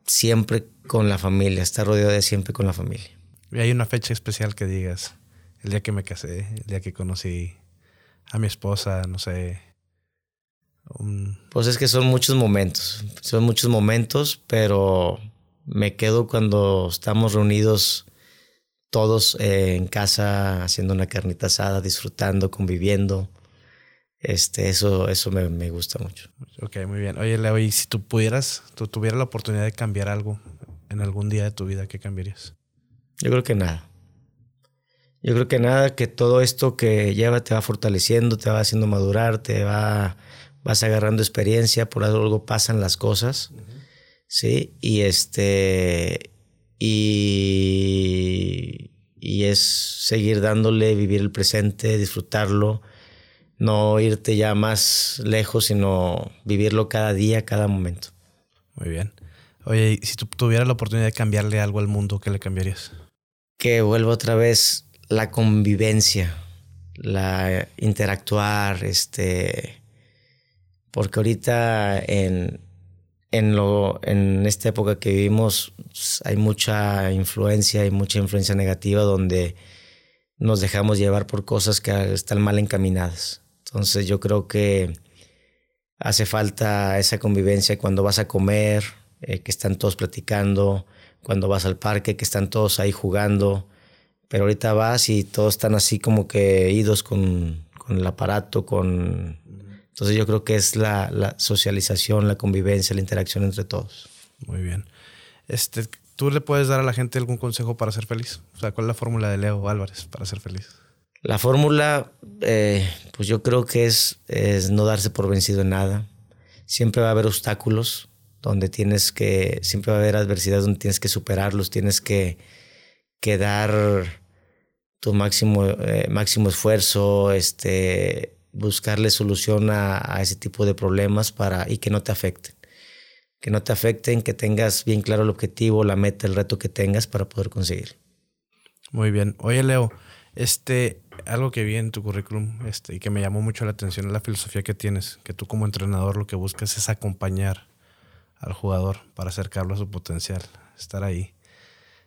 siempre con la familia, estar rodeado de siempre con la familia. ¿Y hay una fecha especial que digas? El día que me casé, el día que conocí a mi esposa, no sé. Pues es que son muchos momentos, son muchos momentos, pero me quedo cuando estamos reunidos todos en casa haciendo una carnita asada, disfrutando, conviviendo. Este, eso, eso me, me, gusta mucho. Ok, muy bien. Oye, Leo, y si tú pudieras, tú tuvieras la oportunidad de cambiar algo en algún día de tu vida, ¿qué cambiarías? Yo creo que nada. Yo creo que nada, que todo esto que lleva te va fortaleciendo, te va haciendo madurar, te va, vas agarrando experiencia, por algo pasan las cosas, ¿sí? Y este, y, y es seguir dándole, vivir el presente, disfrutarlo, no irte ya más lejos, sino vivirlo cada día, cada momento. Muy bien. Oye, si tú tuvieras la oportunidad de cambiarle algo al mundo, ¿qué le cambiarías? Que vuelva otra vez la convivencia, la interactuar, este, porque ahorita en, en, lo, en esta época que vivimos hay mucha influencia, hay mucha influencia negativa donde nos dejamos llevar por cosas que están mal encaminadas. Entonces yo creo que hace falta esa convivencia cuando vas a comer, eh, que están todos platicando, cuando vas al parque, que están todos ahí jugando, pero ahorita vas y todos están así como que idos con, con el aparato, con... Entonces yo creo que es la, la, socialización, la convivencia, la interacción entre todos. Muy bien. Este, ¿Tú le puedes dar a la gente algún consejo para ser feliz? O sea, ¿cuál es la fórmula de Leo Álvarez para ser feliz? La fórmula, eh, pues yo creo que es, es no darse por vencido en nada. Siempre va a haber obstáculos donde tienes que, siempre va a haber adversidades donde tienes que superarlos, tienes que, que dar tu máximo, eh, máximo esfuerzo, este, buscarle solución a, ese tipo de problemas para, y que no te afecten. Que no te afecten, que tengas bien claro el objetivo, la meta, el reto que tengas para poder conseguir. Muy bien. Oye, Leo, este, algo que vi en tu currículum este, y que me llamó mucho la atención es la filosofía que tienes, que tú como entrenador lo que buscas es acompañar al jugador para acercarlo a su potencial, estar ahí.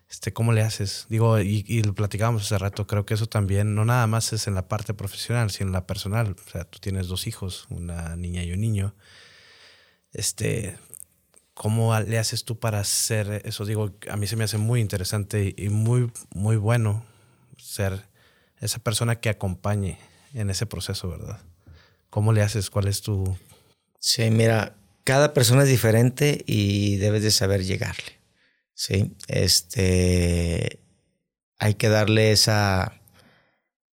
Este, ¿Cómo le haces? Digo, y, y, lo platicábamos hace rato, creo que eso también no nada más es en la parte profesional, sino en la personal. O sea, tú tienes dos hijos, una niña y un niño. Este, ¿Cómo le haces tú para hacer eso? Digo, a mí se me hace muy interesante y muy, muy bueno ser esa persona que acompañe en ese proceso, ¿verdad? ¿Cómo le haces? ¿Cuál es tu...? Sí, mira, cada persona es diferente y debes de saber llegarle, ¿sí? Este, hay que darle esa,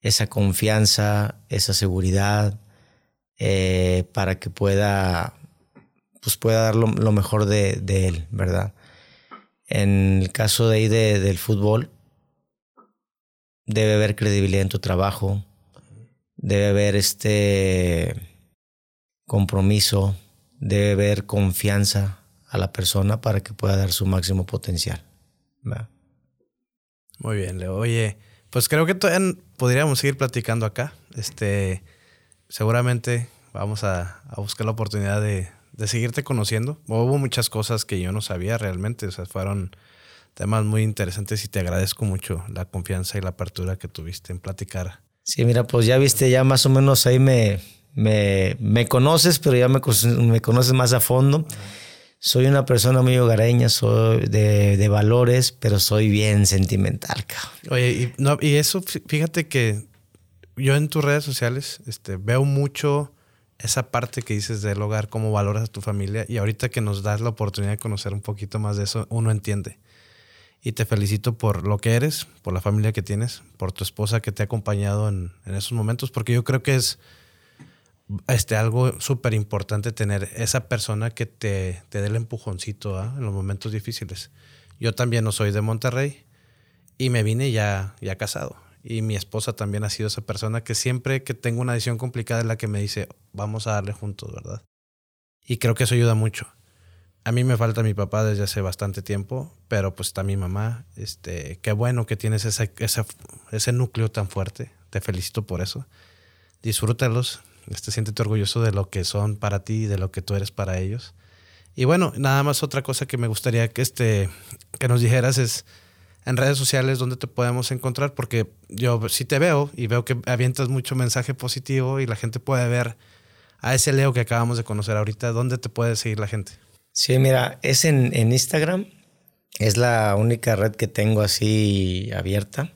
esa confianza, esa seguridad, eh, para que pueda, pues pueda dar lo, mejor de, de, él, ¿verdad? En el caso de ahí de, del fútbol, debe haber credibilidad en tu trabajo, debe haber este compromiso, debe haber confianza a la persona para que pueda dar su máximo potencial. Muy bien, Leo. Oye, pues creo que todavía podríamos seguir platicando acá. Este, seguramente vamos a, a buscar la oportunidad de, de, seguirte conociendo. Hubo muchas cosas que yo no sabía realmente, o sea, fueron temas muy interesantes y te agradezco mucho la confianza y la apertura que tuviste en platicar. Sí, mira, pues ya viste, ya más o menos ahí me, me, me conoces, pero ya me, me, conoces más a fondo. Soy una persona muy hogareña, soy de, valores, pero soy bien sentimental, cabrón. Oye, y, no, y eso, fíjate que yo en tus redes sociales este, veo mucho esa parte que dices del hogar, cómo valoras a tu familia, y ahorita que nos das la oportunidad de conocer un poquito más de eso, uno entiende. Y te felicito por lo que eres, por la familia que tienes, por tu esposa que te ha acompañado en, en esos momentos, porque yo creo que es este, algo súper importante tener esa persona que te, te dé el empujoncito ¿ah? en los momentos difíciles. Yo también no soy de Monterrey y me vine ya, ya casado. Y mi esposa también ha sido esa persona que siempre que tengo una decisión complicada es la que me dice, vamos a darle juntos, ¿verdad? Y creo que eso ayuda mucho. A mí me falta mi papá desde hace bastante tiempo, pero pues está mi mamá. Este, qué bueno que tienes ese, ese, ese núcleo tan fuerte. Te felicito por eso. Disfrútalos, este, siéntete orgulloso de lo que son para ti y de lo que tú eres para ellos. Y bueno, nada más otra cosa que me gustaría que, este, que nos dijeras es en redes sociales dónde te podemos encontrar, porque yo sí te veo y veo que avientas mucho mensaje positivo y la gente puede ver a ese Leo que acabamos de conocer ahorita. ¿Dónde te puede seguir la gente? Sí, mira, es en, en Instagram. Es la única red que tengo así abierta.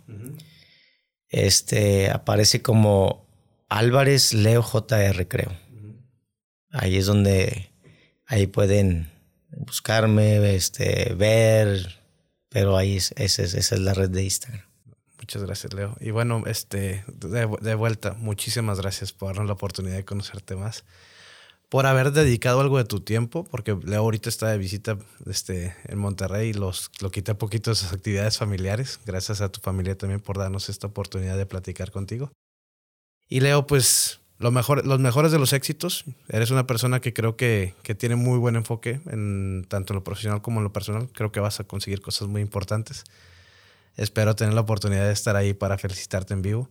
Este aparece como Álvarez Leo JR, creo. Ahí es donde ahí pueden buscarme, este, ver, pero ahí es, esa, es, la red de Instagram. Muchas gracias, Leo. Y bueno, este, de, vuelta, muchísimas gracias por darnos la oportunidad de conocerte más, por haber dedicado algo de tu tiempo, porque Leo ahorita está de visita este, en Monterrey y los, lo quité poquito de sus actividades familiares. Gracias a tu familia también por darnos esta oportunidad de platicar contigo. Y Leo, pues lo mejor, los mejores de los éxitos. Eres una persona que creo que, que, tiene muy buen enfoque, en, tanto en lo profesional como en lo personal. Creo que vas a conseguir cosas muy importantes. Espero tener la oportunidad de estar ahí para felicitarte en vivo.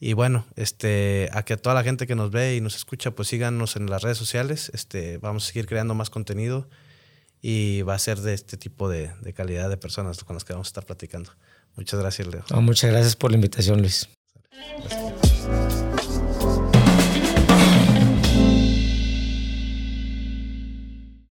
Y bueno, este, a que toda la gente que nos ve y nos escucha, pues síganos en las redes sociales. Este, vamos a seguir creando más contenido y va a ser de este tipo de, de calidad de personas con las que vamos a estar platicando. Muchas gracias, Leo. muchas gracias por la invitación, Luis. Gracias.